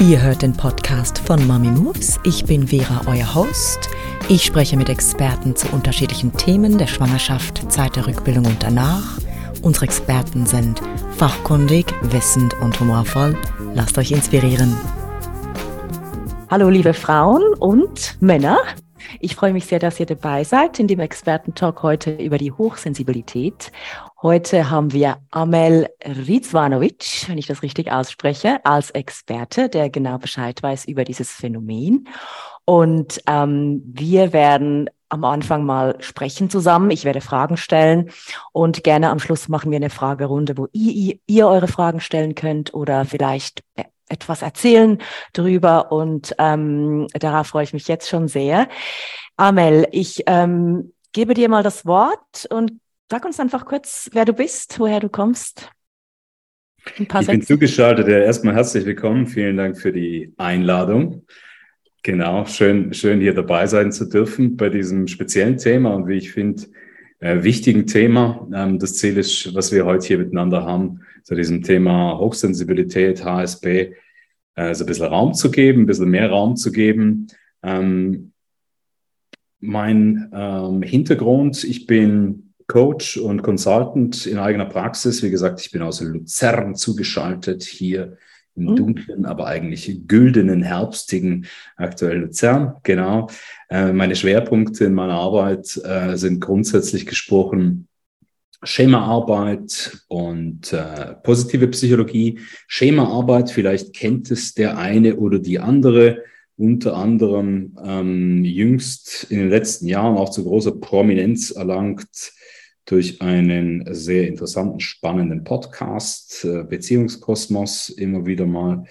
Ihr hört den Podcast von Mami Moves. Ich bin Vera, euer Host. Ich spreche mit Experten zu unterschiedlichen Themen der Schwangerschaft, Zeit der Rückbildung und danach. Unsere Experten sind fachkundig, wissend und humorvoll. Lasst euch inspirieren. Hallo liebe Frauen und Männer. Ich freue mich sehr, dass ihr dabei seid in dem Expertentalk heute über die Hochsensibilität. Heute haben wir Amel Rizvanovic, wenn ich das richtig ausspreche, als Experte, der genau Bescheid weiß über dieses Phänomen. Und ähm, wir werden am Anfang mal sprechen zusammen. Ich werde Fragen stellen und gerne am Schluss machen wir eine Fragerunde, wo ihr, ihr eure Fragen stellen könnt oder vielleicht etwas erzählen drüber und ähm, darauf freue ich mich jetzt schon sehr. Amel, ich ähm, gebe dir mal das Wort und sag uns einfach kurz, wer du bist, woher du kommst. ich Sätze. bin zugeschaltet. Ja, erstmal herzlich willkommen. Vielen Dank für die Einladung. Genau, schön, schön hier dabei sein zu dürfen bei diesem speziellen Thema und wie ich finde, äh, wichtigen Thema. Ähm, das Ziel ist, was wir heute hier miteinander haben, zu diesem Thema Hochsensibilität, HSP, äh, so ein bisschen Raum zu geben, ein bisschen mehr Raum zu geben. Ähm, mein ähm, Hintergrund, ich bin Coach und Consultant in eigener Praxis. Wie gesagt, ich bin aus Luzern zugeschaltet, hier im mhm. dunklen, aber eigentlich güldenen, herbstigen aktuell Luzern. Genau. Äh, meine Schwerpunkte in meiner Arbeit äh, sind grundsätzlich gesprochen Schemaarbeit und äh, positive Psychologie. Schemaarbeit, vielleicht kennt es der eine oder die andere, unter anderem ähm, jüngst in den letzten Jahren auch zu großer Prominenz erlangt durch einen sehr interessanten, spannenden Podcast, äh, Beziehungskosmos, immer wieder mal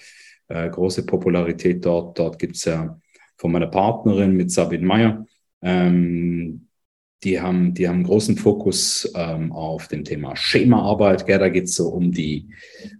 äh, große Popularität dort. Dort gibt es ja von meiner Partnerin mit Sabine Meyer, ähm, die haben, die haben großen Fokus ähm, auf dem Thema Schemaarbeit. Gell? Da geht es so um die,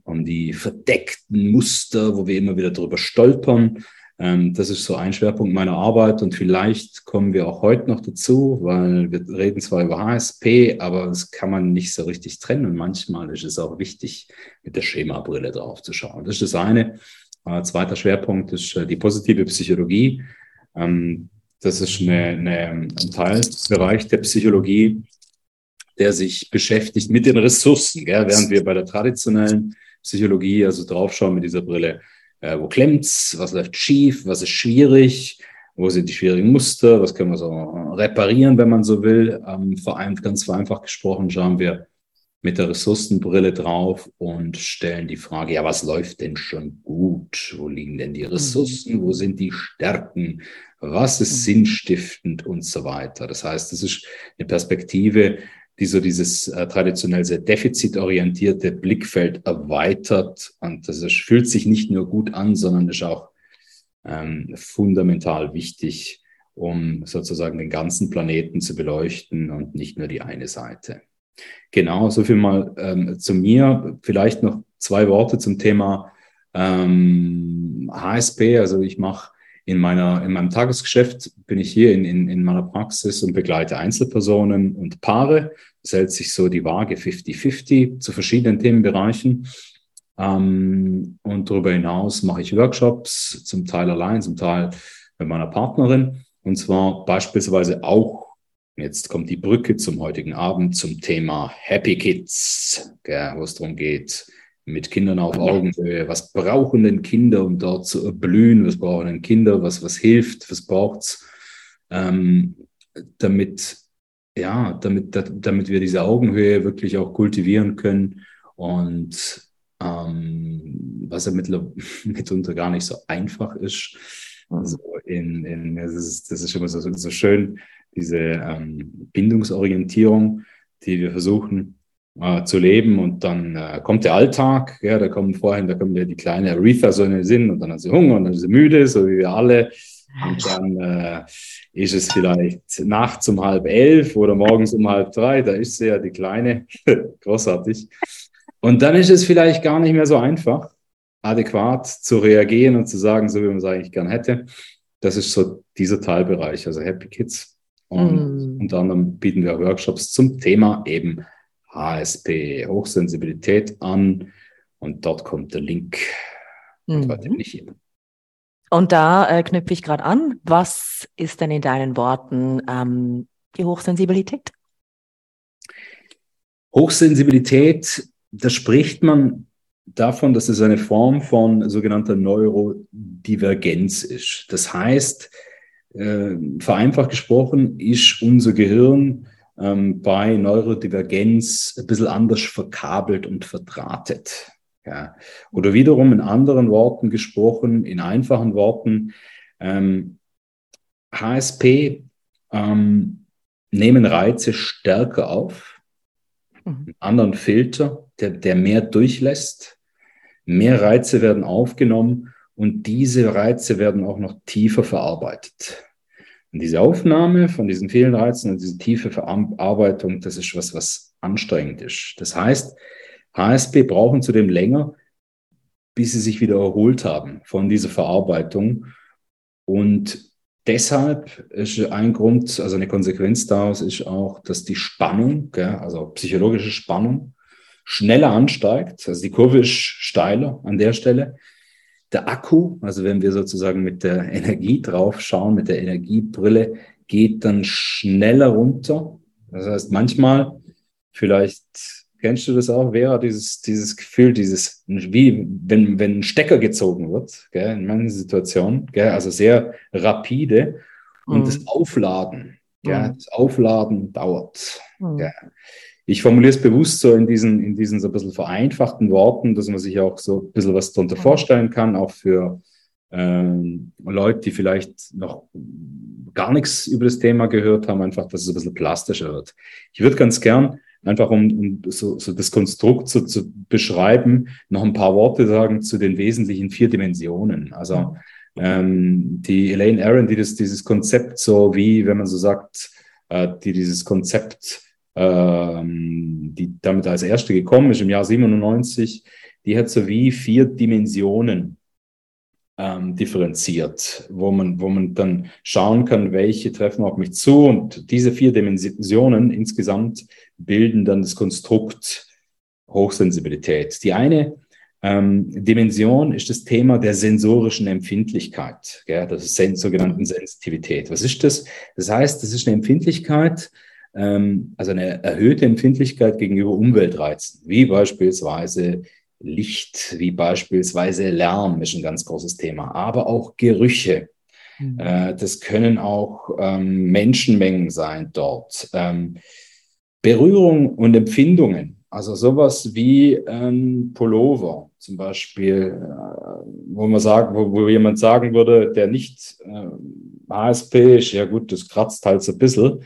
um die verdeckten Muster, wo wir immer wieder drüber stolpern. Ähm, das ist so ein Schwerpunkt meiner Arbeit und vielleicht kommen wir auch heute noch dazu, weil wir reden zwar über HSP, aber das kann man nicht so richtig trennen und manchmal ist es auch wichtig, mit der Schemabrille drauf zu schauen. Das ist das eine. Äh, zweiter Schwerpunkt ist äh, die positive Psychologie. Ähm, das ist eine, eine, ein Teilbereich der Psychologie, der sich beschäftigt mit den Ressourcen, gell? während wir bei der traditionellen Psychologie also draufschauen mit dieser Brille äh, wo klemmt's, was läuft schief, was ist schwierig, wo sind die schwierigen Muster, was können wir so reparieren, wenn man so will. Ähm, vor allem ganz vereinfacht gesprochen schauen wir mit der Ressourcenbrille drauf und stellen die Frage, ja, was läuft denn schon gut? Wo liegen denn die mhm. Ressourcen? Wo sind die Stärken? Was ist mhm. sinnstiftend und so weiter? Das heißt, das ist eine Perspektive, die so dieses äh, traditionell sehr defizitorientierte Blickfeld erweitert. Und das ist, fühlt sich nicht nur gut an, sondern ist auch ähm, fundamental wichtig, um sozusagen den ganzen Planeten zu beleuchten und nicht nur die eine Seite. Genau, so viel mal ähm, zu mir. Vielleicht noch zwei Worte zum Thema ähm, HSP. Also ich mache in meiner, in meinem Tagesgeschäft bin ich hier in, in, in meiner Praxis und begleite Einzelpersonen und Paare. Es hält sich so die Waage 50-50 zu verschiedenen Themenbereichen. Ähm, und darüber hinaus mache ich Workshops, zum Teil allein, zum Teil mit meiner Partnerin. Und zwar beispielsweise auch, jetzt kommt die Brücke zum heutigen Abend, zum Thema Happy Kids, wo es darum geht, mit Kindern auf Augenhöhe. Was brauchen denn Kinder, um dort zu erblühen? Was brauchen denn Kinder? Was, was hilft? Was braucht's? Ähm, damit, ja, damit, damit wir diese Augenhöhe wirklich auch kultivieren können und ähm, was ja mit, mitunter gar nicht so einfach ist. Also in, in, das, ist, das ist immer so, so schön, diese ähm, Bindungsorientierung, die wir versuchen äh, zu leben und dann äh, kommt der Alltag, ja, da kommen vorhin, da kommt ja die kleine Aretha so in den Sinn und dann hat sie Hunger und dann ist sie müde, so wie wir alle. Und dann äh, ist es vielleicht nachts um halb elf oder morgens um halb drei, da ist sie ja die Kleine, großartig. Und dann ist es vielleicht gar nicht mehr so einfach, adäquat zu reagieren und zu sagen, so wie man es eigentlich gern hätte. Das ist so dieser Teilbereich, also Happy Kids. Und mm. unter anderem bieten wir Workshops zum Thema eben HSP, Hochsensibilität an. Und dort kommt der Link Mhm. nicht jeder. Und da äh, knüpfe ich gerade an. Was ist denn in deinen Worten ähm, die Hochsensibilität? Hochsensibilität, da spricht man davon, dass es eine Form von sogenannter Neurodivergenz ist. Das heißt, äh, vereinfacht gesprochen, ist unser Gehirn ähm, bei Neurodivergenz ein bisschen anders verkabelt und verdrahtet. Ja. Oder wiederum in anderen Worten gesprochen, in einfachen Worten, ähm, HSP ähm, nehmen Reize stärker auf, mhm. einen anderen Filter, der, der mehr durchlässt, mehr Reize werden aufgenommen und diese Reize werden auch noch tiefer verarbeitet. Und diese Aufnahme von diesen vielen Reizen und diese tiefe Verarbeitung, das ist was, was anstrengend ist. Das heißt, HSP brauchen zudem länger, bis sie sich wieder erholt haben von dieser Verarbeitung. Und deshalb ist ein Grund, also eine Konsequenz daraus ist auch, dass die Spannung, also psychologische Spannung, schneller ansteigt. Also die Kurve ist steiler an der Stelle. Der Akku, also wenn wir sozusagen mit der Energie drauf schauen, mit der Energiebrille, geht dann schneller runter. Das heißt, manchmal, vielleicht kennst du das auch, Vera, dieses, dieses Gefühl, dieses, wie wenn, wenn ein Stecker gezogen wird, gell, in manchen Situationen, gell, also sehr rapide und mhm. das Aufladen, gell, mhm. das Aufladen dauert. Mhm. Gell. Ich formuliere es bewusst so in diesen, in diesen so ein bisschen vereinfachten Worten, dass man sich auch so ein bisschen was darunter vorstellen kann, auch für ähm, Leute, die vielleicht noch gar nichts über das Thema gehört haben, einfach, dass es ein bisschen plastischer wird. Ich würde ganz gern, einfach um, um so, so das Konstrukt so zu beschreiben, noch ein paar Worte sagen zu den wesentlichen vier Dimensionen. Also ähm, die Elaine Aaron, die das, dieses Konzept so wie, wenn man so sagt, äh, die dieses Konzept ähm, die damit als erste gekommen ist im Jahr 97, die hat so wie vier Dimensionen ähm, differenziert, wo man, wo man dann schauen kann, welche treffen auf mich zu. Und diese vier Dimensionen insgesamt bilden dann das Konstrukt Hochsensibilität. Die eine ähm, Dimension ist das Thema der sensorischen Empfindlichkeit, gell, das ist sogenannten Sensitivität. Was ist das? Das heißt, das ist eine Empfindlichkeit, ähm, also eine erhöhte Empfindlichkeit gegenüber Umweltreizen, wie beispielsweise Licht, wie beispielsweise Lärm ist ein ganz großes Thema, aber auch Gerüche. Mhm. Äh, das können auch ähm, Menschenmengen sein dort. Ähm, Berührung und Empfindungen, also sowas wie ein Pullover zum Beispiel, äh, wo man sagt, wo, wo, jemand sagen würde, der nicht äh, ASP ist, ja gut, das kratzt halt so ein bisschen.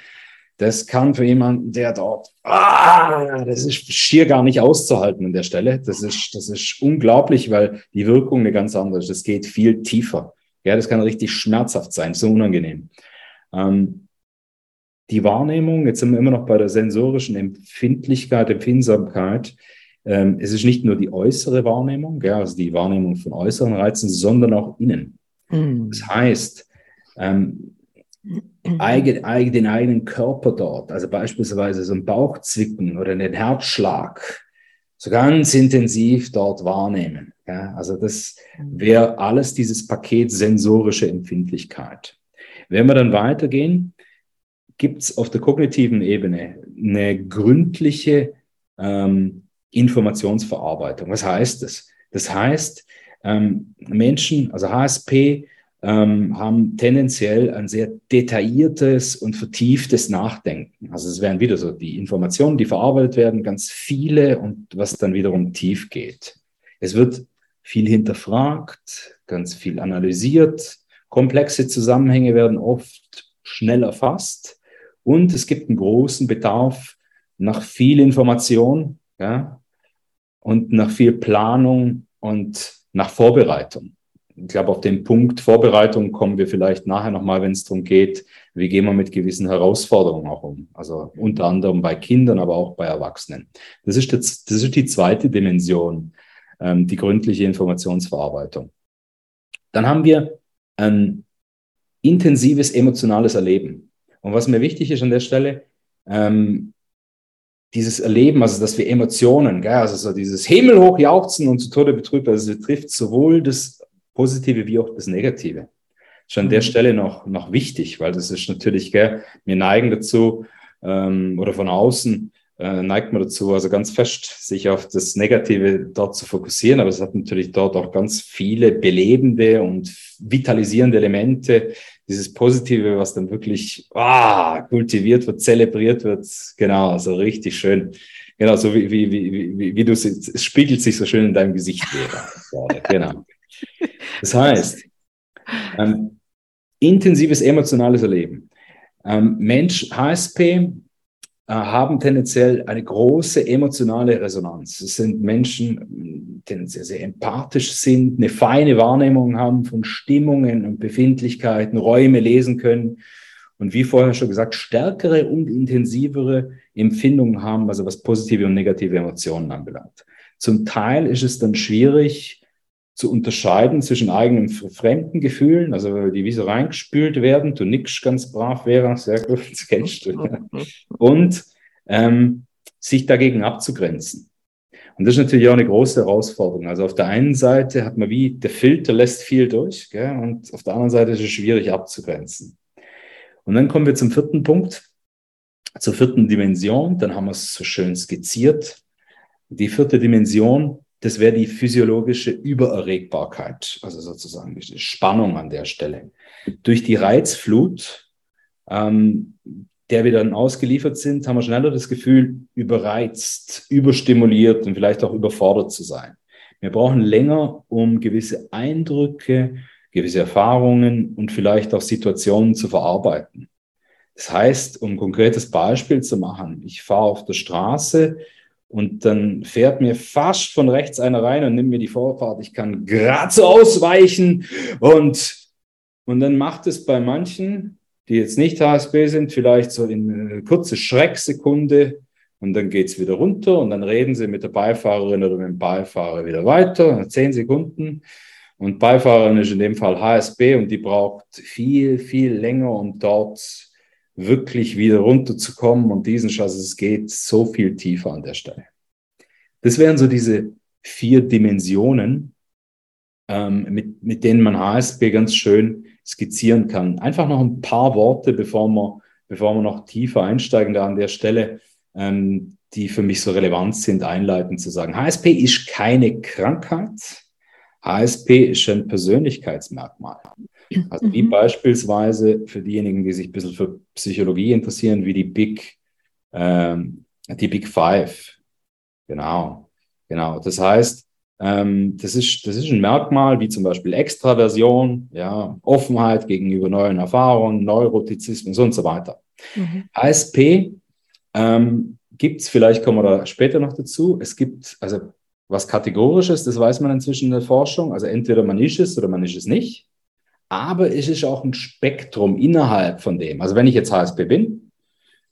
Das kann für jemanden, der dort, ah, das ist schier gar nicht auszuhalten an der Stelle. Das ist, das ist unglaublich, weil die Wirkung eine ganz andere ist. Das geht viel tiefer. Ja, das kann richtig schmerzhaft sein, so unangenehm. Ähm, die Wahrnehmung, jetzt sind wir immer noch bei der sensorischen Empfindlichkeit, Empfindsamkeit. Ähm, es ist nicht nur die äußere Wahrnehmung, ja, also die Wahrnehmung von äußeren Reizen, sondern auch innen. Mhm. Das heißt, ähm, eigen, den eigenen Körper dort, also beispielsweise so ein Bauchzwicken oder einen Herzschlag, so ganz intensiv dort wahrnehmen. Ja, also das wäre alles dieses Paket sensorische Empfindlichkeit. Wenn wir dann weitergehen, gibt es auf der kognitiven Ebene eine gründliche ähm, Informationsverarbeitung. Was heißt das? Das heißt, ähm, Menschen, also HSP, ähm, haben tendenziell ein sehr detailliertes und vertieftes Nachdenken. Also es wären wieder so die Informationen, die verarbeitet werden, ganz viele und was dann wiederum tief geht. Es wird viel hinterfragt, ganz viel analysiert, komplexe Zusammenhänge werden oft schnell erfasst und es gibt einen großen Bedarf nach viel Information ja, und nach viel Planung und nach Vorbereitung ich glaube, auf den Punkt Vorbereitung kommen wir vielleicht nachher nochmal, wenn es darum geht, wie gehen wir mit gewissen Herausforderungen auch um. Also unter anderem bei Kindern, aber auch bei Erwachsenen. Das ist, das, das ist die zweite Dimension, ähm, die gründliche Informationsverarbeitung. Dann haben wir ein intensives emotionales Erleben. Und was mir wichtig ist an der Stelle, ähm, dieses Erleben, also dass wir Emotionen, gell, also so dieses Himmelhoch jauchzen und zu Tode betrübt, also es trifft sowohl das Positive wie auch das Negative. Schon an der mhm. Stelle noch, noch wichtig, weil das ist natürlich, gell, wir neigen dazu, ähm, oder von außen äh, neigt man dazu, also ganz fest sich auf das Negative dort zu fokussieren, aber es hat natürlich dort auch ganz viele belebende und vitalisierende Elemente, dieses Positive, was dann wirklich ah, kultiviert wird, zelebriert wird, genau, also richtig schön. Genau, so wie, wie, wie, wie, wie du es, es spiegelt sich so schön in deinem Gesicht wieder. genau. Das heißt, ähm, intensives emotionales Erleben. Ähm, Mensch, HSP äh, haben tendenziell eine große emotionale Resonanz. Es sind Menschen, die sehr, sehr empathisch sind, eine feine Wahrnehmung haben von Stimmungen und Befindlichkeiten, Räume lesen können und wie vorher schon gesagt, stärkere und intensivere Empfindungen haben, also was positive und negative Emotionen anbelangt. Zum Teil ist es dann schwierig, zu unterscheiden zwischen eigenen fremden Gefühlen, also die wie so reingespült werden, du nix ganz brav wäre, sehr gut, das kennst du, ja. und ähm, sich dagegen abzugrenzen. Und das ist natürlich auch eine große Herausforderung. Also auf der einen Seite hat man wie, der Filter lässt viel durch, gell, und auf der anderen Seite ist es schwierig abzugrenzen. Und dann kommen wir zum vierten Punkt, zur vierten Dimension, dann haben wir es so schön skizziert. Die vierte Dimension das wäre die physiologische Übererregbarkeit, also sozusagen die Spannung an der Stelle. Durch die Reizflut, ähm, der wir dann ausgeliefert sind, haben wir schneller das Gefühl, überreizt, überstimuliert und vielleicht auch überfordert zu sein. Wir brauchen länger, um gewisse Eindrücke, gewisse Erfahrungen und vielleicht auch Situationen zu verarbeiten. Das heißt, um ein konkretes Beispiel zu machen, ich fahre auf der Straße und dann fährt mir fast von rechts einer rein und nimmt mir die Vorfahrt. Ich kann gerade so ausweichen und, und dann macht es bei manchen, die jetzt nicht HSB sind, vielleicht so in eine kurze Schrecksekunde und dann geht es wieder runter und dann reden sie mit der Beifahrerin oder mit dem Beifahrer wieder weiter, zehn Sekunden. Und Beifahrerin ist in dem Fall HSB und die braucht viel, viel länger, um dort wirklich wieder runterzukommen und diesen Schatz, es geht so viel tiefer an der Stelle. Das wären so diese vier Dimensionen, ähm, mit, mit denen man HSP ganz schön skizzieren kann. Einfach noch ein paar Worte, bevor wir, bevor wir noch tiefer einsteigen da an der Stelle, ähm, die für mich so relevant sind, einleitend zu sagen. HSP ist keine Krankheit. HSP ist ein Persönlichkeitsmerkmal. Also wie mhm. beispielsweise für diejenigen, die sich ein bisschen für Psychologie interessieren, wie die Big, ähm, die Big Five. Genau, genau. Das heißt, ähm, das, ist, das ist ein Merkmal wie zum Beispiel Extraversion, ja, Offenheit gegenüber neuen Erfahrungen, Neurotizismus und so weiter. Mhm. ASP ähm, gibt es, vielleicht kommen wir da später noch dazu, es gibt also was Kategorisches, das weiß man inzwischen in der Forschung, also entweder man ist es oder man ist es nicht aber es ist auch ein Spektrum innerhalb von dem. Also wenn ich jetzt HSP bin,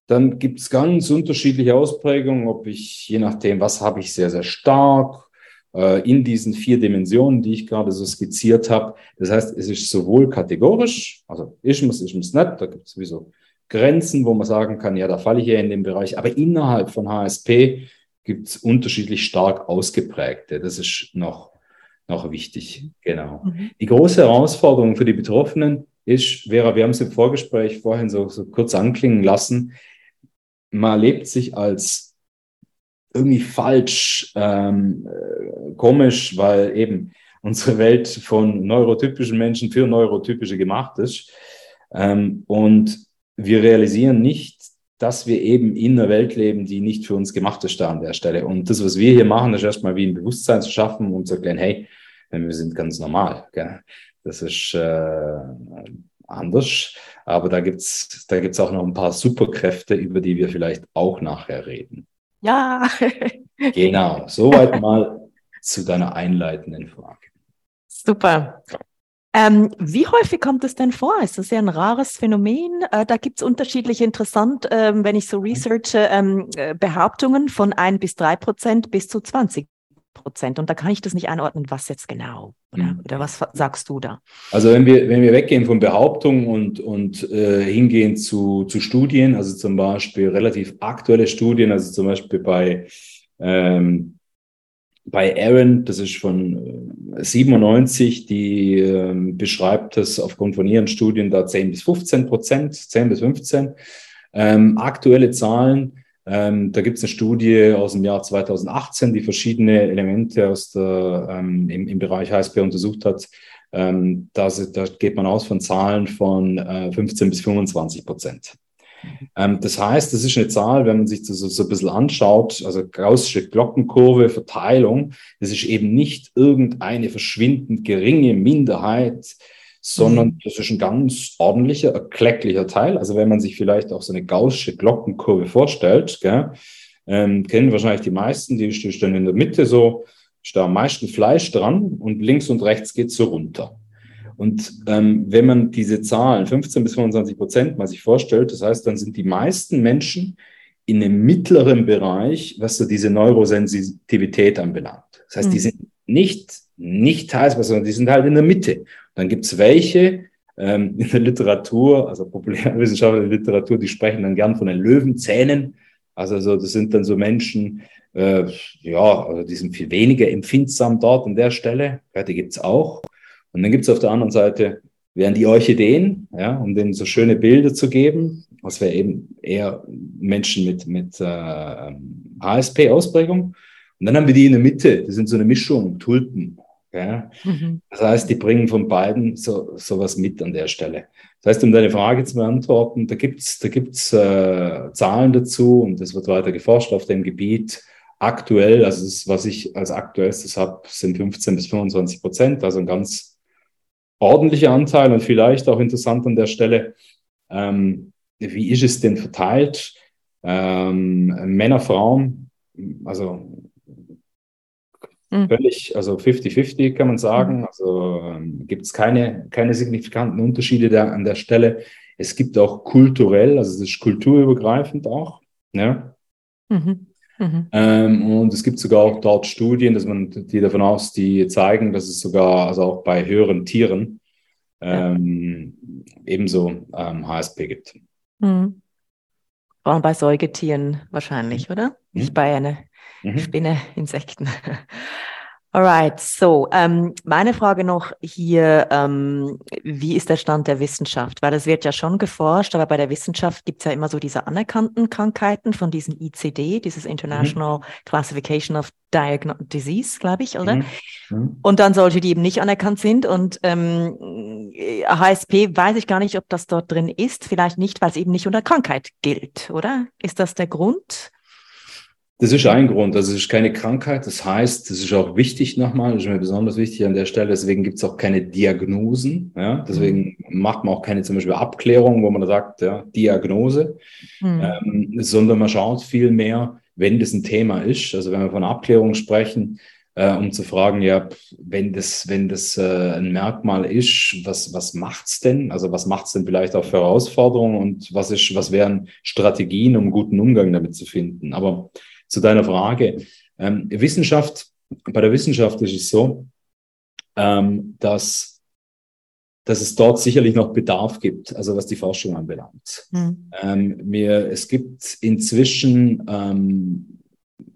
dann gibt es ganz unterschiedliche Ausprägungen, ob ich, je nachdem, was habe ich sehr, sehr stark äh, in diesen vier Dimensionen, die ich gerade so skizziert habe. Das heißt, es ist sowohl kategorisch, also ich muss, ich muss nicht, da gibt es sowieso Grenzen, wo man sagen kann, ja, da falle ich ja in den Bereich, aber innerhalb von HSP gibt es unterschiedlich stark ausgeprägte. Das ist noch noch wichtig. Genau. Mhm. Die große Herausforderung für die Betroffenen ist, Vera, wir haben es im Vorgespräch vorhin so, so kurz anklingen lassen, man erlebt sich als irgendwie falsch, ähm, äh, komisch, weil eben unsere Welt von neurotypischen Menschen für neurotypische gemacht ist. Ähm, und wir realisieren nicht, dass wir eben in einer Welt leben, die nicht für uns gemacht ist da an der Stelle. Und das, was wir hier machen, ist erstmal wie ein Bewusstsein zu schaffen und zu erklären, hey, wir sind ganz normal. Gell? Das ist äh, anders, aber da gibt es da gibt's auch noch ein paar Superkräfte, über die wir vielleicht auch nachher reden. Ja. genau, soweit mal zu deiner einleitenden Frage. Super. Ähm, wie häufig kommt es denn vor? Ist das ja ein rares Phänomen? Äh, da gibt es unterschiedlich interessant, ähm, wenn ich so researche, ähm, äh, Behauptungen von ein bis drei Prozent bis zu 20 Prozent. Und da kann ich das nicht einordnen, was jetzt genau. Oder, mhm. oder was sagst du da? Also wenn wir, wenn wir weggehen von Behauptungen und, und äh, hingehen zu, zu Studien, also zum Beispiel relativ aktuelle Studien, also zum Beispiel bei, ähm, bei Aaron, das ist von 97, äh, die äh, beschreibt das aufgrund von ihren Studien da 10 bis 15 Prozent, 10 bis 15. Ähm, aktuelle Zahlen, ähm, da gibt es eine Studie aus dem Jahr 2018, die verschiedene Elemente aus der, ähm, im, im Bereich HSP untersucht hat. Ähm, da, da geht man aus von Zahlen von äh, 15 bis 25 Prozent. Ähm, das heißt, das ist eine Zahl, wenn man sich das so, so ein bisschen anschaut, also gaußsche Glockenkurve, Verteilung, das ist eben nicht irgendeine verschwindend geringe Minderheit, sondern mhm. das ist ein ganz ordentlicher, erklecklicher Teil. Also wenn man sich vielleicht auch so eine gaußsche Glockenkurve vorstellt, gell, ähm, kennen wahrscheinlich die meisten, die dann in der Mitte so, ist da am meisten Fleisch dran und links und rechts geht so runter. Und ähm, wenn man diese Zahlen, 15 bis 25 Prozent, mal sich vorstellt, das heißt, dann sind die meisten Menschen in einem mittleren Bereich, was so diese Neurosensitivität anbelangt. Das heißt, mhm. die sind nicht, nicht heiß, sondern die sind halt in der Mitte. Dann gibt es welche ähm, in der Literatur, also populärwissenschaftliche Literatur, die sprechen dann gern von den Löwenzähnen. Also so, das sind dann so Menschen, äh, ja, also die sind viel weniger empfindsam dort an der Stelle. Ja, die gibt es auch. Und dann gibt es auf der anderen Seite, wären die Orchideen, ja, um denen so schöne Bilder zu geben. Das wäre eben eher Menschen mit, mit äh, HSP-Ausprägung. Und dann haben wir die in der Mitte, das sind so eine Mischung, Tulpen. Ja. Mhm. Das heißt, die bringen von beiden so sowas mit an der Stelle. Das heißt, um deine Frage zu beantworten, da gibt's da gibt's äh, Zahlen dazu und es wird weiter geforscht auf dem Gebiet. Aktuell, also das, was ich als aktuellstes habe, sind 15 bis 25 Prozent, also ein ganz ordentlicher Anteil und vielleicht auch interessant an der Stelle, ähm, wie ist es denn verteilt? Ähm, Männer, Frauen, also mhm. völlig, also 50-50 kann man sagen. Mhm. Also ähm, gibt es keine, keine signifikanten Unterschiede da an der Stelle. Es gibt auch kulturell, also es ist kulturübergreifend auch. Ja. Mhm. Mhm. Ähm, und es gibt sogar auch dort Studien, dass man die davon aus, die zeigen, dass es sogar, also auch bei höheren Tieren, ähm, ja. ebenso ähm, HSP gibt. Mhm. Vor allem bei Säugetieren wahrscheinlich, oder? Mhm. Nicht bei einer mhm. Spinne, Insekten. Alright, so ähm, meine Frage noch hier, ähm, wie ist der Stand der Wissenschaft? Weil es wird ja schon geforscht, aber bei der Wissenschaft gibt es ja immer so diese anerkannten Krankheiten von diesem ICD, dieses International mhm. Classification of Diagno Disease, glaube ich, oder? Mhm. mhm. Und dann solche, die eben nicht anerkannt sind. Und ähm, HSP weiß ich gar nicht, ob das dort drin ist. Vielleicht nicht, weil es eben nicht unter Krankheit gilt, oder? Ist das der Grund? Das ist ein Grund. Also es ist keine Krankheit. Das heißt, das ist auch wichtig nochmal, das ist mir besonders wichtig an der Stelle. Deswegen gibt es auch keine Diagnosen. Ja? Deswegen mhm. macht man auch keine zum Beispiel Abklärung, wo man sagt, ja, Diagnose, mhm. ähm, sondern man schaut viel mehr, wenn das ein Thema ist. Also wenn wir von Abklärung sprechen, äh, um zu fragen, ja, wenn das, wenn das äh, ein Merkmal ist, was, was macht's denn? Also was macht's denn vielleicht auch für Herausforderungen und was ist, was wären Strategien, um guten Umgang damit zu finden? Aber zu deiner Frage. Ähm, Wissenschaft, bei der Wissenschaft ist es so, ähm, dass, dass es dort sicherlich noch Bedarf gibt, also was die Forschung anbelangt. Mhm. Ähm, mir, es gibt inzwischen ähm,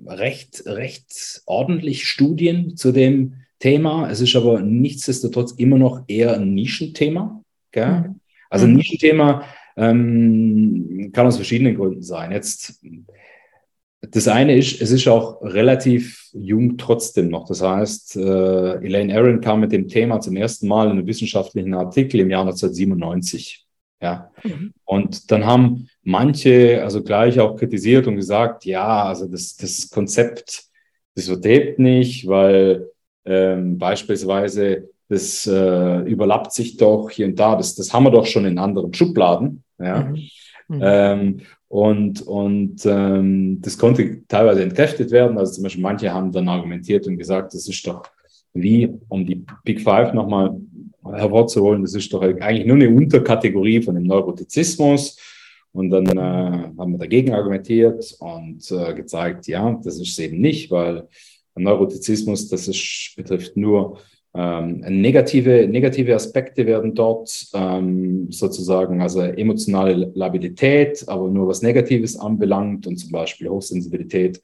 recht, recht ordentlich Studien zu dem Thema. Es ist aber nichtsdestotrotz immer noch eher ein Nischenthema. Gell? Mhm. Also ein hm. Nischenthema ähm, kann aus verschiedenen Gründen sein. Jetzt das eine ist, es ist auch relativ jung trotzdem noch. Das heißt, äh, Elaine Aaron kam mit dem Thema zum ersten Mal in einem wissenschaftlichen Artikel im Jahr 1997. Ja. Mhm. Und dann haben manche also gleich auch kritisiert und gesagt, ja, also das, das Konzept, das überlebt nicht, weil ähm, beispielsweise das äh, überlappt sich doch hier und da, das, das haben wir doch schon in anderen Schubladen. Ja. Mhm. Mhm. Ähm, und, und ähm, das konnte teilweise entkräftet werden. Also zum Beispiel manche haben dann argumentiert und gesagt, das ist doch wie, um die Big Five nochmal hervorzuholen, das ist doch eigentlich nur eine Unterkategorie von dem Neurotizismus. Und dann äh, haben wir dagegen argumentiert und äh, gezeigt, ja, das ist es eben nicht, weil Neurotizismus, das ist, betrifft nur ähm, negative, negative Aspekte werden dort ähm, sozusagen, also emotionale Labilität, aber nur was Negatives anbelangt und zum Beispiel Hochsensibilität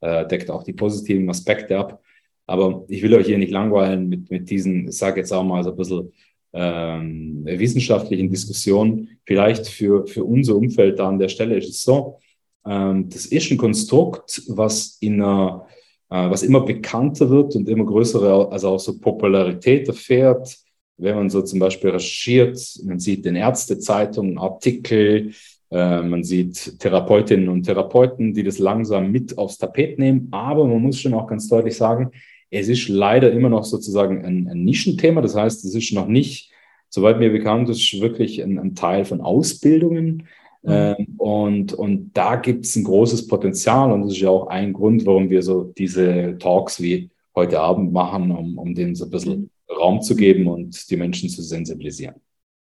äh, deckt auch die positiven Aspekte ab. Aber ich will euch hier nicht langweilen mit, mit diesen, ich sage jetzt auch mal so ein bisschen ähm, wissenschaftlichen Diskussionen. Vielleicht für, für unser Umfeld da an der Stelle ist es so, ähm, das ist ein Konstrukt, was in einer was immer bekannter wird und immer größere, also auch so Popularität erfährt. Wenn man so zum Beispiel recherchiert, man sieht in Ärztezeitungen Artikel, äh, man sieht Therapeutinnen und Therapeuten, die das langsam mit aufs Tapet nehmen. Aber man muss schon auch ganz deutlich sagen, es ist leider immer noch sozusagen ein, ein Nischenthema. Das heißt, es ist noch nicht, soweit mir bekannt ist, wirklich ein, ein Teil von Ausbildungen. Mhm. Ähm, und, und da gibt es ein großes Potenzial und das ist ja auch ein Grund, warum wir so diese Talks wie heute Abend machen, um, um denen so ein bisschen mhm. Raum zu geben und die Menschen zu sensibilisieren.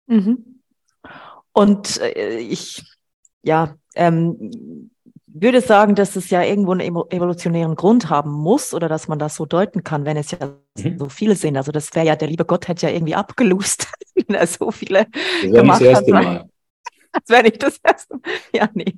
Mhm. Und äh, ich, ja, ähm, würde sagen, dass es ja irgendwo einen evolutionären Grund haben muss oder dass man das so deuten kann, wenn es ja mhm. so viele sind. Also das wäre ja, der liebe Gott hätte ja irgendwie abgelust, wenn er so viele das gemacht das erste hat. Mal. Das wäre nicht das erste. Ja, nee.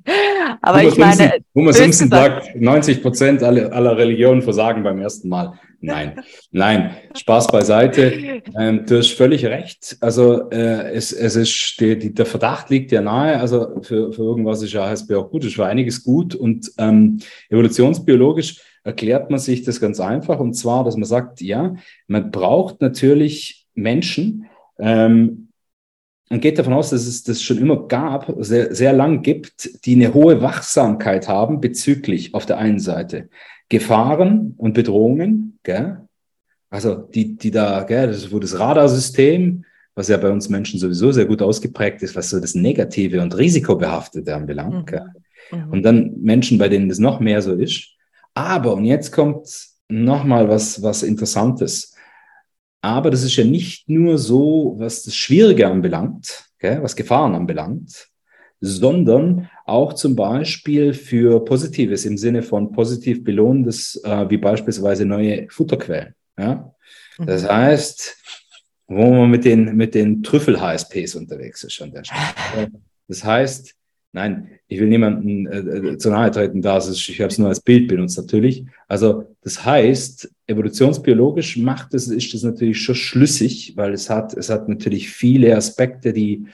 Aber Homer ich meine. Simpson, Homer Simpson sagt, 90 Prozent aller, aller Religionen versagen beim ersten Mal. Nein, nein, Spaß beiseite. Ähm, du hast völlig recht. Also äh, es, es ist, die, der Verdacht liegt ja nahe. Also für, für irgendwas ist ja HSB auch gut. Es war einiges gut. Und ähm, evolutionsbiologisch erklärt man sich das ganz einfach. Und zwar, dass man sagt, ja, man braucht natürlich Menschen, ähm, und geht davon aus, dass es das schon immer gab, sehr, sehr lang gibt, die eine hohe Wachsamkeit haben bezüglich auf der einen Seite Gefahren und Bedrohungen, gell? also die, die da, gell, das, wo das Radarsystem, was ja bei uns Menschen sowieso sehr gut ausgeprägt ist, was so das Negative und Risikobehaftete anbelangt. Mhm. Mhm. Und dann Menschen, bei denen das noch mehr so ist. Aber, und jetzt kommt nochmal was, was Interessantes. Aber das ist ja nicht nur so, was das Schwierige anbelangt, okay, was Gefahren anbelangt, sondern auch zum Beispiel für Positives im Sinne von positiv belohnendes, äh, wie beispielsweise neue Futterquellen. Ja? Das mhm. heißt, wo man mit den, mit den Trüffel-HSPs unterwegs ist an der Stelle. Das heißt, Nein, ich will niemanden äh, äh zu nahe treten, da ist, ich habe es nur als Bild benutzt natürlich. Also das heißt, evolutionsbiologisch macht es, ist es natürlich schon schlüssig, weil es hat, es hat natürlich viele Aspekte, die,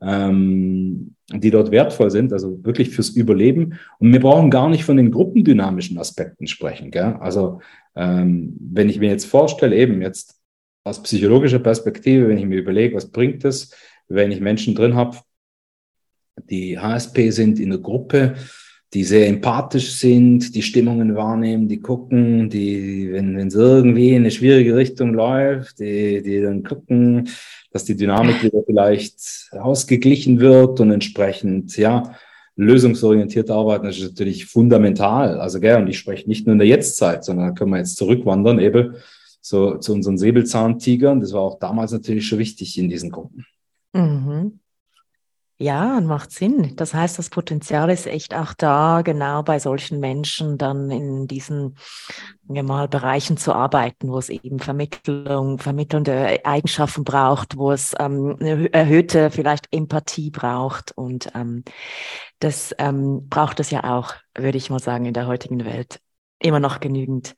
ähm, die dort wertvoll sind, also wirklich fürs Überleben. Und wir brauchen gar nicht von den gruppendynamischen Aspekten sprechen. Gell? Also ähm, wenn ich mir jetzt vorstelle, eben jetzt aus psychologischer Perspektive, wenn ich mir überlege, was bringt es, wenn ich Menschen drin habe, die HSP sind in der Gruppe, die sehr empathisch sind, die Stimmungen wahrnehmen, die gucken, die, wenn es irgendwie in eine schwierige Richtung läuft, die, die dann gucken, dass die Dynamik wieder vielleicht ausgeglichen wird und entsprechend, ja, lösungsorientiert arbeiten, das ist natürlich fundamental. Also, gell, und ich spreche nicht nur in der Jetztzeit, sondern da können wir jetzt zurückwandern, eben so zu unseren Säbelzahntigern. Das war auch damals natürlich schon wichtig in diesen Gruppen. Mhm. Ja, macht Sinn. Das heißt, das Potenzial ist echt auch da, genau bei solchen Menschen dann in diesen ja mal Bereichen zu arbeiten, wo es eben Vermittlung, vermittelnde Eigenschaften braucht, wo es ähm, eine erhöhte vielleicht Empathie braucht und ähm, das ähm, braucht es ja auch, würde ich mal sagen, in der heutigen Welt immer noch genügend.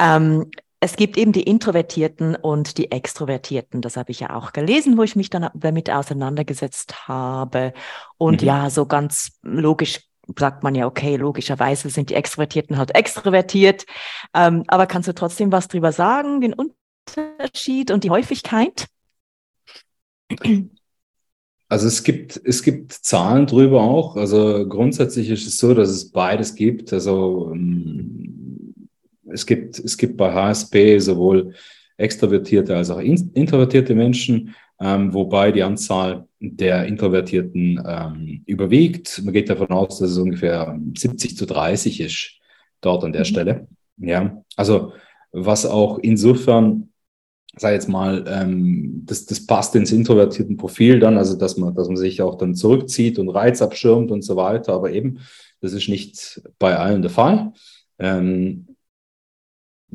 Ähm, es gibt eben die Introvertierten und die Extrovertierten. Das habe ich ja auch gelesen, wo ich mich dann damit auseinandergesetzt habe. Und mhm. ja, so ganz logisch sagt man ja, okay, logischerweise sind die Extrovertierten halt extrovertiert. Ähm, aber kannst du trotzdem was drüber sagen, den Unterschied und die Häufigkeit? Also es gibt, es gibt Zahlen drüber auch. Also grundsätzlich ist es so, dass es beides gibt. Also ähm, es gibt, es gibt bei HSP sowohl extrovertierte als auch introvertierte Menschen, ähm, wobei die Anzahl der Introvertierten ähm, überwiegt. Man geht davon aus, dass es ungefähr 70 zu 30 ist dort an der mhm. Stelle. Ja, also was auch insofern, sag jetzt mal, ähm, das, das passt ins introvertierten Profil dann, also dass man, dass man sich auch dann zurückzieht und Reiz abschirmt und so weiter, aber eben, das ist nicht bei allen der Fall. Ähm,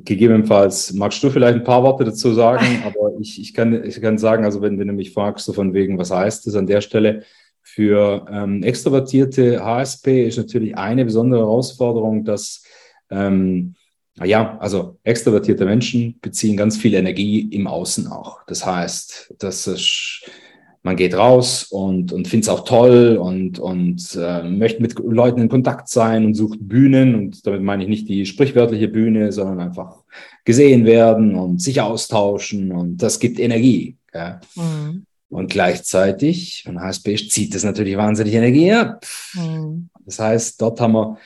Gegebenenfalls magst du vielleicht ein paar Worte dazu sagen, aber ich, ich, kann, ich kann sagen, also wenn, wenn du mich fragst, so von wegen, was heißt das an der Stelle? Für ähm, extrovertierte HSP ist natürlich eine besondere Herausforderung, dass ähm, ja, also extrovertierte Menschen beziehen ganz viel Energie im Außen auch. Das heißt, dass es man geht raus und, und findet es auch toll und, und äh, möchte mit Leuten in Kontakt sein und sucht Bühnen. Und damit meine ich nicht die sprichwörtliche Bühne, sondern einfach gesehen werden und sich austauschen. Und das gibt Energie. Ja. Mhm. Und gleichzeitig, von HSP zieht das natürlich wahnsinnig Energie ab. Mhm. Das heißt, dort haben wir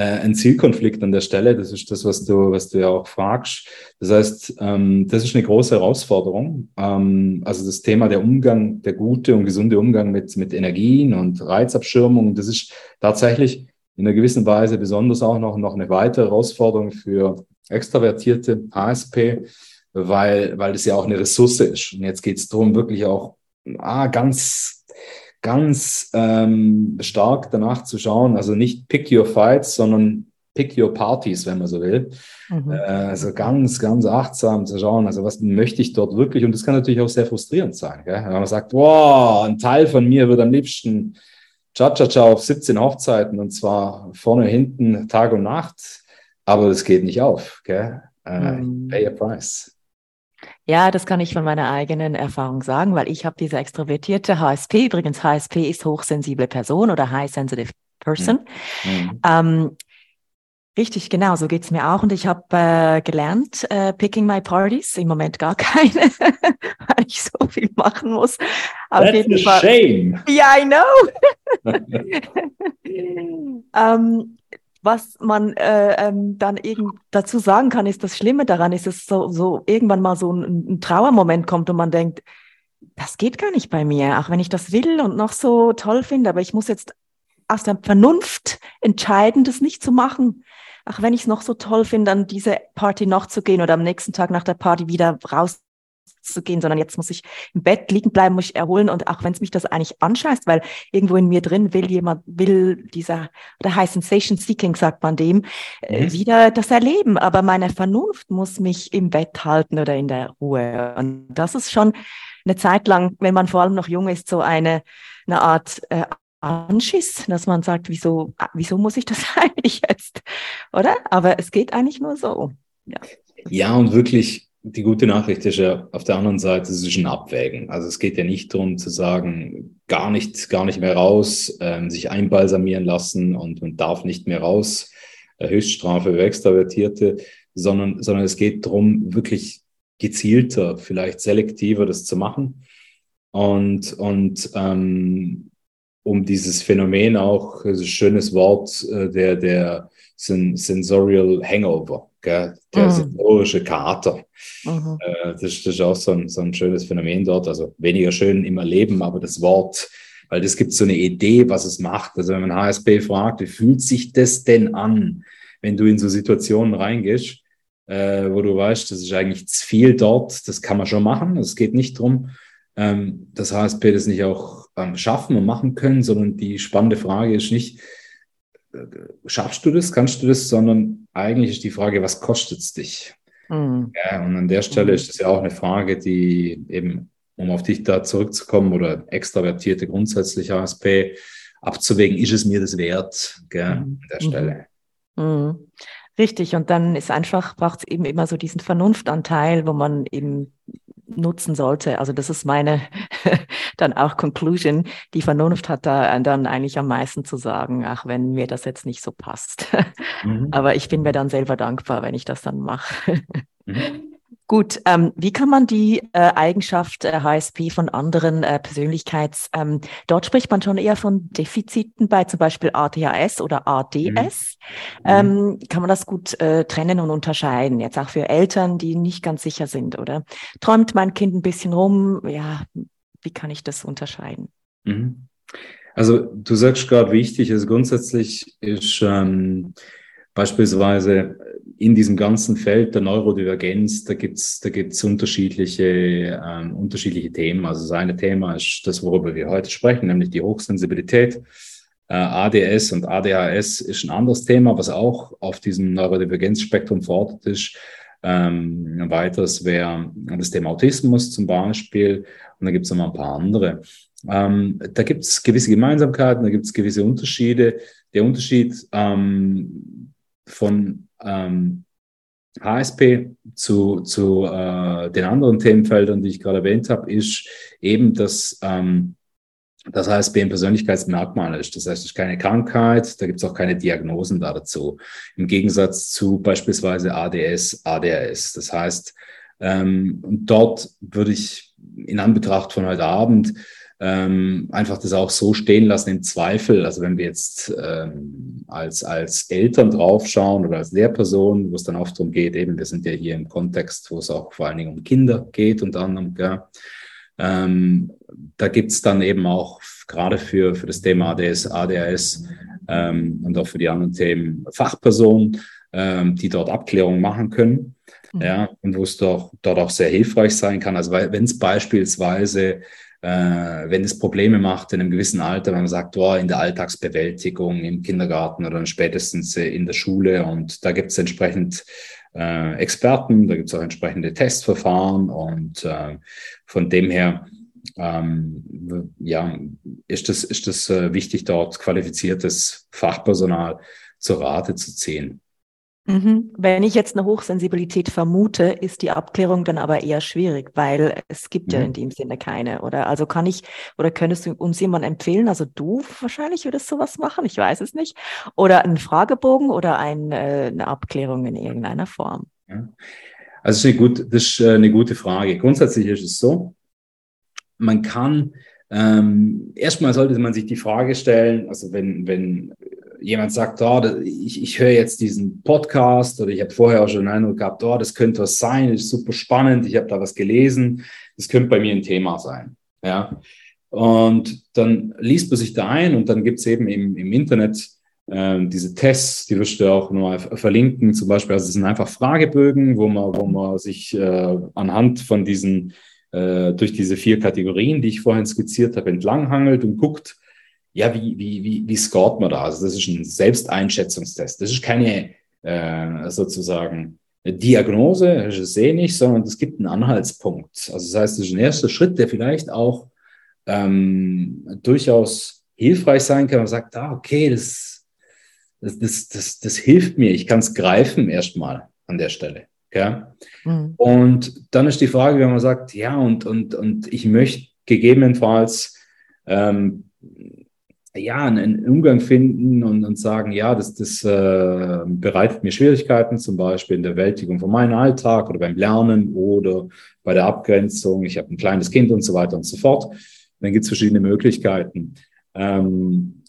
ein Zielkonflikt an der Stelle. Das ist das, was du, was du ja auch fragst. Das heißt, ähm, das ist eine große Herausforderung. Ähm, also das Thema der Umgang, der gute und gesunde Umgang mit, mit Energien und Reizabschirmung, das ist tatsächlich in einer gewissen Weise besonders auch noch, noch eine weitere Herausforderung für extravertierte ASP, weil, weil das ja auch eine Ressource ist. Und jetzt geht es darum, wirklich auch ah, ganz ganz ähm, stark danach zu schauen, also nicht pick your fights, sondern pick your parties, wenn man so will. Mhm. Äh, also ganz, ganz achtsam zu schauen, also was möchte ich dort wirklich? Und das kann natürlich auch sehr frustrierend sein, gell? wenn man sagt, wow, ein Teil von mir wird am liebsten Cha-Cha-Cha auf 17 Hochzeiten und zwar vorne, hinten, Tag und Nacht, aber das geht nicht auf. Gell? Äh, mhm. Pay a price. Ja, das kann ich von meiner eigenen Erfahrung sagen, weil ich habe diese extrovertierte HSP. Übrigens, HSP ist hochsensible Person oder High Sensitive Person. Mhm. Ähm, richtig, genau, so geht's mir auch. Und ich habe äh, gelernt, äh, picking my parties, im Moment gar keine, weil ich so viel machen muss. Auf That's jeden a Fall. shame. Ja, yeah, I know. ähm, was man äh, ähm, dann irgend dazu sagen kann, ist das Schlimme daran, ist es so, so irgendwann mal so ein, ein Trauermoment kommt und man denkt, das geht gar nicht bei mir, auch wenn ich das will und noch so toll finde, aber ich muss jetzt aus der Vernunft entscheiden, das nicht zu machen. Auch wenn ich es noch so toll finde, an diese Party noch zu gehen oder am nächsten Tag nach der Party wieder raus zu gehen, sondern jetzt muss ich im Bett liegen bleiben, muss ich erholen und auch wenn es mich das eigentlich anscheißt, weil irgendwo in mir drin will jemand, will dieser, oder heißt Sensation Seeking, sagt man dem, äh, mhm. wieder das erleben. Aber meine Vernunft muss mich im Bett halten oder in der Ruhe. Und das ist schon eine Zeit lang, wenn man vor allem noch jung ist, so eine, eine Art äh, Anschiss, dass man sagt, wieso, wieso muss ich das eigentlich jetzt? Oder? Aber es geht eigentlich nur so. Ja, ja und wirklich die gute Nachricht ist ja auf der anderen Seite, es ist ein Abwägen. Also es geht ja nicht darum zu sagen, gar nicht, gar nicht mehr raus, ähm, sich einbalsamieren lassen und man darf nicht mehr raus, äh, Höchststrafe für Extravertierte, sondern, sondern es geht darum, wirklich gezielter, vielleicht selektiver das zu machen. Und, und ähm, um dieses Phänomen auch, ein schönes Wort, äh, der, der Sensorial Hangover, gell? der mhm. sensorische Kater. Mhm. Äh, das, das, ist auch so ein, so ein schönes Phänomen dort. Also weniger schön im Erleben, aber das Wort, weil das gibt so eine Idee, was es macht. Also wenn man HSP fragt, wie fühlt sich das denn an, wenn du in so Situationen reingehst, äh, wo du weißt, das ist eigentlich zu viel dort, das kann man schon machen. Es geht nicht darum, ähm, dass HSP das nicht auch ähm, schaffen und machen können, sondern die spannende Frage ist nicht, schaffst du das, kannst du das, sondern eigentlich ist die Frage, was kostet es dich? Mhm. Ja, und an der Stelle mhm. ist es ja auch eine Frage, die eben, um auf dich da zurückzukommen oder extravertierte grundsätzlich ASP abzuwägen, ist es mir das wert gell, mhm. an der Stelle. Mhm. Richtig, und dann ist einfach, braucht es eben immer so diesen Vernunftanteil, wo man eben nutzen sollte. Also das ist meine dann auch Conclusion. Die Vernunft hat da dann eigentlich am meisten zu sagen, ach, wenn mir das jetzt nicht so passt. Mhm. Aber ich bin mir dann selber dankbar, wenn ich das dann mache. Mhm. Gut, ähm, wie kann man die äh, Eigenschaft äh, HSP von anderen äh, Persönlichkeits, ähm, dort spricht man schon eher von Defiziten bei zum Beispiel ADHS oder ADS. Mhm. Ähm, kann man das gut äh, trennen und unterscheiden? Jetzt auch für Eltern, die nicht ganz sicher sind, oder? Träumt mein Kind ein bisschen rum? Ja, wie kann ich das unterscheiden? Mhm. Also du sagst gerade wichtig, also grundsätzlich ist ähm, beispielsweise in diesem ganzen Feld der Neurodivergenz, da gibt's da gibt's unterschiedliche, ähm, unterschiedliche Themen. Also das eine Thema ist das, worüber wir heute sprechen, nämlich die Hochsensibilität. Äh, ADS und ADHS ist ein anderes Thema, was auch auf diesem Neurodivergenzspektrum verortet ist. Ähm, weiteres wäre das Thema Autismus zum Beispiel. Und da gibt es noch mal ein paar andere. Ähm, da gibt es gewisse Gemeinsamkeiten, da gibt es gewisse Unterschiede. Der Unterschied ähm, von ähm, HSP zu, zu äh, den anderen Themenfeldern, die ich gerade erwähnt habe, ist eben, dass ähm, das HSP ein Persönlichkeitsmerkmal ist. Das heißt, es ist keine Krankheit, da gibt es auch keine Diagnosen da dazu. Im Gegensatz zu beispielsweise ADS, ADHS. Das heißt, ähm, dort würde ich in Anbetracht von heute Abend ähm, einfach das auch so stehen lassen im Zweifel. Also wenn wir jetzt ähm, als, als Eltern draufschauen oder als Lehrperson, wo es dann oft darum geht, eben, wir sind ja hier im Kontext, wo es auch vor allen Dingen um Kinder geht, unter anderem, gell? Ähm, da gibt's dann eben auch gerade für, für das Thema ADS, ADHS ähm, und auch für die anderen Themen Fachpersonen, ähm, die dort Abklärungen machen können. Mhm. Ja, und wo es doch dort auch sehr hilfreich sein kann. Also wenn es beispielsweise äh, wenn es Probleme macht in einem gewissen Alter, wenn man sagt, oh, in der Alltagsbewältigung im Kindergarten oder spätestens in der Schule und da gibt es entsprechend äh, Experten, da gibt es auch entsprechende Testverfahren und äh, von dem her ähm, ja, ist das, ist das äh, wichtig, dort qualifiziertes Fachpersonal zur Rate zu ziehen. Mhm. Wenn ich jetzt eine Hochsensibilität vermute, ist die Abklärung dann aber eher schwierig, weil es gibt mhm. ja in dem Sinne keine, oder? Also kann ich, oder könntest du uns jemand empfehlen? Also du wahrscheinlich würdest sowas machen, ich weiß es nicht. Oder einen Fragebogen oder ein, äh, eine Abklärung in irgendeiner Form. Ja. Also das ist, eine, gut, das ist äh, eine gute Frage. Grundsätzlich ist es so, man kann ähm, erstmal sollte man sich die Frage stellen, also wenn, wenn jemand sagt, oh, ich, ich höre jetzt diesen Podcast oder ich habe vorher auch schon einen Eindruck gehabt, oh, das könnte was sein, ist super spannend, ich habe da was gelesen, das könnte bei mir ein Thema sein. Ja. Und dann liest man sich da ein und dann gibt es eben im, im Internet äh, diese Tests, die wirst du auch nur verlinken, zum Beispiel, also es sind einfach Fragebögen, wo man, wo man sich äh, anhand von diesen, äh, durch diese vier Kategorien, die ich vorhin skizziert habe, entlanghangelt und guckt, ja, wie, wie, wie, wie scoret man da? Also das ist ein Selbsteinschätzungstest. Das ist keine äh, sozusagen eine Diagnose, das ist eh nicht, sondern es gibt einen Anhaltspunkt. Also das heißt, das ist ein erster Schritt, der vielleicht auch ähm, durchaus hilfreich sein kann. Man sagt, ah, okay, das, das, das, das, das hilft mir, ich kann es greifen erstmal an der Stelle. Ja? Mhm. Und dann ist die Frage, wenn man sagt, ja, und, und, und ich möchte gegebenenfalls ähm, ja, einen Umgang finden und, und sagen, ja, das, das äh, bereitet mir Schwierigkeiten, zum Beispiel in der Bewältigung von meinem Alltag oder beim Lernen oder bei der Abgrenzung. Ich habe ein kleines Kind und so weiter und so fort. Dann gibt es verschiedene Möglichkeiten. Ähm,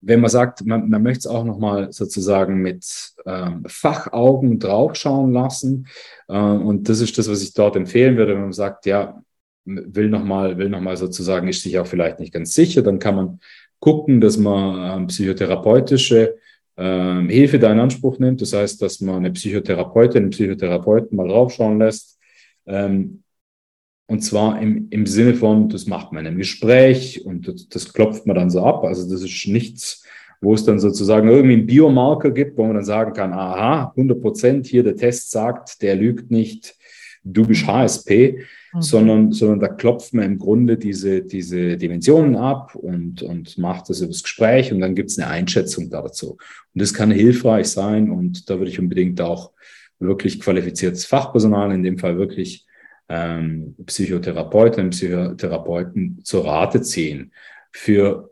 wenn man sagt, man, man möchte es auch nochmal sozusagen mit ähm, Fachaugen draufschauen lassen, äh, und das ist das, was ich dort empfehlen würde, wenn man sagt, ja, will nochmal, will noch mal sozusagen, ist sich auch vielleicht nicht ganz sicher, dann kann man gucken, dass man ähm, psychotherapeutische ähm, Hilfe da in Anspruch nimmt. Das heißt, dass man eine Psychotherapeutin, einen Psychotherapeuten mal draufschauen lässt. Ähm, und zwar im, im Sinne von, das macht man im Gespräch und das, das klopft man dann so ab. Also das ist nichts, wo es dann sozusagen irgendwie einen Biomarker gibt, wo man dann sagen kann, aha, 100 Prozent hier der Test sagt, der lügt nicht, du bist HSP. Mhm. sondern, sondern da klopft man im Grunde diese, diese Dimensionen ab und, und macht das übers Gespräch und dann gibt es eine Einschätzung dazu. Und das kann hilfreich sein und da würde ich unbedingt auch wirklich qualifiziertes Fachpersonal, in dem Fall wirklich ähm, Psychotherapeutinnen, Psychotherapeuten zur Rate ziehen für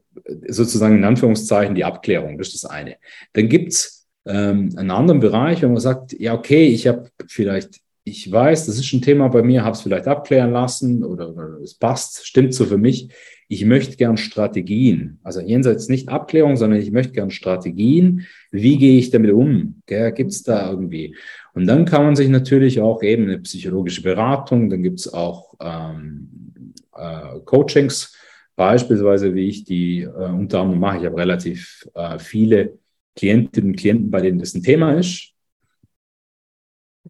sozusagen in Anführungszeichen die Abklärung. Das ist das eine. Dann gibt's ähm, einen anderen Bereich, wenn man sagt, ja, okay, ich habe vielleicht ich weiß, das ist ein Thema bei mir, habe es vielleicht abklären lassen oder, oder es passt, stimmt so für mich. Ich möchte gern Strategien, also jenseits nicht Abklärung, sondern ich möchte gern Strategien. Wie gehe ich damit um? Gibt es da irgendwie? Und dann kann man sich natürlich auch eben eine psychologische Beratung, dann gibt es auch ähm, äh, Coachings, beispielsweise wie ich die äh, unter anderem mache. Ich habe relativ äh, viele Klientinnen und Klienten, bei denen das ein Thema ist.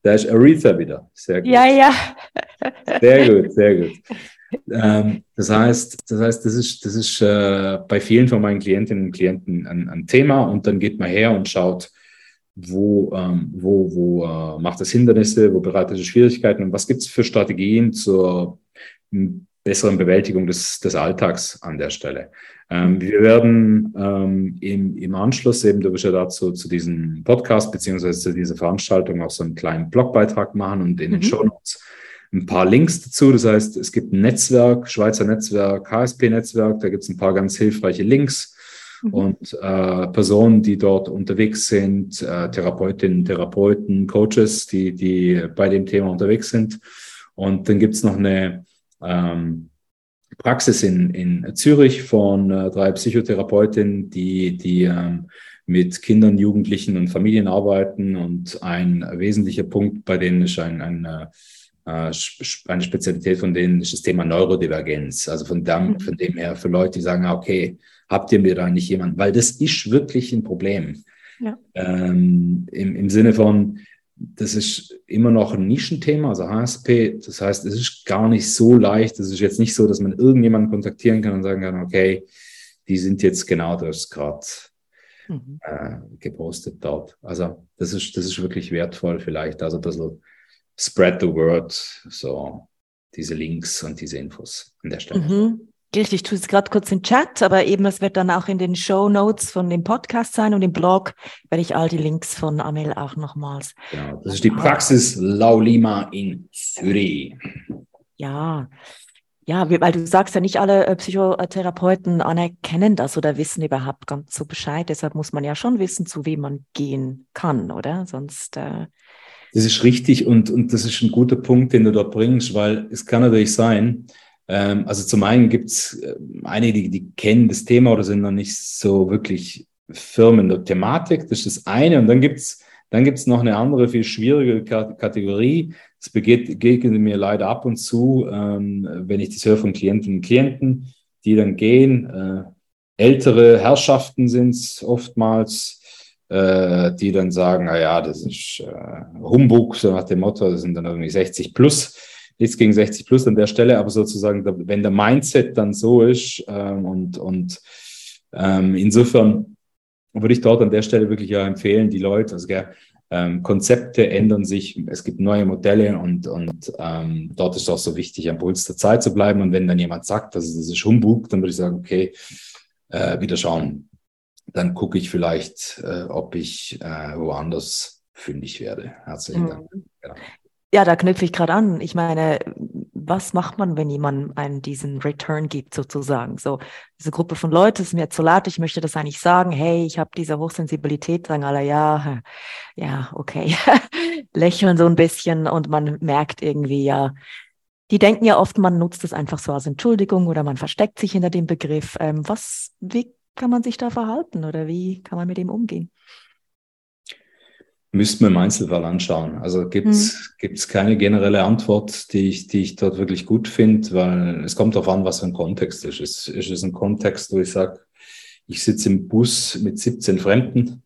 Da ist Aretha wieder. Sehr gut. Ja, ja. Sehr gut, sehr gut. Ähm, das heißt, das heißt, das ist, das ist äh, bei vielen von meinen Klientinnen und Klienten ein, ein, Thema und dann geht man her und schaut, wo, ähm, wo, wo äh, macht es Hindernisse, wo bereitet es Schwierigkeiten und was gibt es für Strategien zur besseren Bewältigung des, des Alltags an der Stelle. Ähm, wir werden ähm, im, im Anschluss eben, du bist ja dazu zu diesem Podcast beziehungsweise zu dieser Veranstaltung auch so einen kleinen Blogbeitrag machen und in den mhm. Show Notes ein paar Links dazu. Das heißt, es gibt ein Netzwerk, Schweizer Netzwerk, HSP-Netzwerk, da gibt es ein paar ganz hilfreiche Links mhm. und äh, Personen, die dort unterwegs sind, äh, Therapeutinnen, Therapeuten, Coaches, die, die bei dem Thema unterwegs sind. Und dann gibt es noch eine ähm, Praxis in, in Zürich von äh, drei Psychotherapeutinnen, die, die ähm, mit Kindern, Jugendlichen und Familien arbeiten. Und ein wesentlicher Punkt bei denen ist ein, ein äh, eine Spezialität von denen ist das Thema Neurodivergenz. Also von dem, mhm. von dem her für Leute, die sagen, okay, habt ihr mir da nicht jemanden? Weil das ist wirklich ein Problem. Ja. Ähm, im, Im Sinne von, das ist immer noch ein Nischenthema, also HSP. Das heißt, es ist gar nicht so leicht. Es ist jetzt nicht so, dass man irgendjemanden kontaktieren kann und sagen kann, okay, die sind jetzt genau das gerade mhm. äh, gepostet dort. Also das ist, das ist wirklich wertvoll vielleicht. Also ein bisschen spread the word, so diese Links und diese Infos an der Stelle. Mhm. Richtig, ich tue es gerade kurz im Chat, aber eben es wird dann auch in den Show Notes von dem Podcast sein und im Blog werde ich all die Links von Amel auch nochmals. Genau, das ist die Praxis Laulima in Zürich. Ja, ja, weil du sagst ja nicht alle äh, Psychotherapeuten anerkennen das oder wissen überhaupt ganz so Bescheid. Deshalb muss man ja schon wissen, zu wem man gehen kann, oder? Sonst. Äh das ist richtig und, und das ist ein guter Punkt, den du dort bringst, weil es kann natürlich sein, ähm, also zum einen gibt es äh, einige, die, die kennen das Thema oder sind noch nicht so wirklich Firmen der Thematik. Das ist das eine. Und dann gibt es dann gibt's noch eine andere, viel schwierige Kategorie. Das begegnet mir leider ab und zu, ähm, wenn ich das höre von Klientinnen und Klienten, die dann gehen. Äh, ältere Herrschaften sind es oftmals, äh, die dann sagen, na ja, das ist äh, Humbug, so nach dem Motto, das sind dann irgendwie 60 plus nichts gegen 60 plus an der Stelle, aber sozusagen, wenn der Mindset dann so ist ähm, und, und ähm, insofern würde ich dort an der Stelle wirklich ja empfehlen, die Leute, also gell, ähm, Konzepte ändern sich, es gibt neue Modelle und, und ähm, dort ist auch so wichtig, am Puls der Zeit zu bleiben. Und wenn dann jemand sagt, das ist, das ist Humbug, dann würde ich sagen, okay, äh, wieder schauen. Dann gucke ich vielleicht, äh, ob ich äh, woanders fündig werde. Herzlichen Dank. Mhm. Ja, da knüpfe ich gerade an. Ich meine, was macht man, wenn jemand einen diesen Return gibt, sozusagen? So, diese Gruppe von Leuten ist mir zu laut, ich möchte das eigentlich sagen, hey, ich habe diese Hochsensibilität, sagen alle, ja, ja, okay, lächeln so ein bisschen und man merkt irgendwie, ja, die denken ja oft, man nutzt es einfach so als Entschuldigung oder man versteckt sich hinter dem Begriff. Ähm, was, wie kann man sich da verhalten oder wie kann man mit dem umgehen? Müssten wir im Einzelfall anschauen. Also gibt es mhm. keine generelle Antwort, die ich, die ich dort wirklich gut finde, weil es kommt darauf an, was für ein Kontext ist. Ist, ist es ein Kontext, wo ich sage, ich sitze im Bus mit 17 Fremden,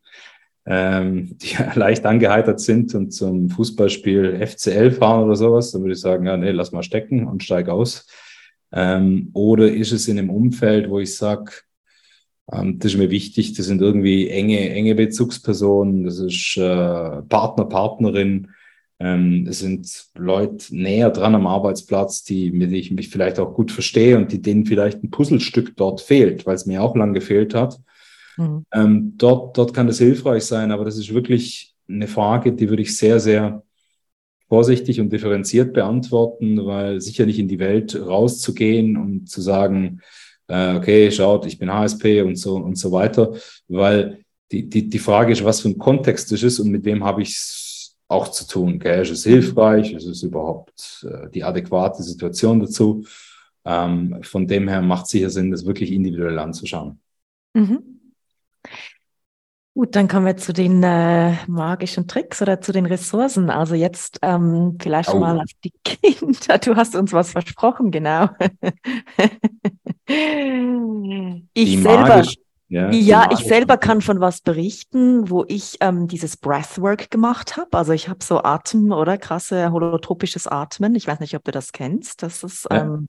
ähm, die leicht angeheitert sind und zum Fußballspiel FCL fahren oder sowas, dann würde ich sagen, ja, nee, lass mal stecken und steig aus. Ähm, oder ist es in einem Umfeld, wo ich sage, das ist mir wichtig. Das sind irgendwie enge, enge Bezugspersonen. Das ist äh, Partner, Partnerin. Ähm, es sind Leute näher dran am Arbeitsplatz, die, mit denen ich mich vielleicht auch gut verstehe und die denen vielleicht ein Puzzlestück dort fehlt, weil es mir auch lang gefehlt hat. Mhm. Ähm, dort, dort kann das hilfreich sein, aber das ist wirklich eine Frage, die würde ich sehr, sehr vorsichtig und differenziert beantworten, weil sicher nicht in die Welt rauszugehen und zu sagen, äh, okay, schaut, ich bin HSP und so und so weiter, weil die, die, die Frage ist, was für ein Kontext das ist und mit wem habe ich es auch zu tun. Gell? Ist es hilfreich? Ist es überhaupt äh, die adäquate Situation dazu? Ähm, von dem her macht es sicher Sinn, das wirklich individuell anzuschauen. Mhm. Gut, dann kommen wir zu den äh, magischen Tricks oder zu den Ressourcen. Also jetzt ähm, vielleicht oh. mal auf die Kinder. Du hast uns was versprochen, genau. ich die selber. Magisch, Ja, ja ich selber kann von was berichten, wo ich ähm, dieses Breathwork gemacht habe. Also ich habe so Atem oder krasse holotropisches Atmen. Ich weiß nicht, ob du das kennst. Das ist ja. ähm,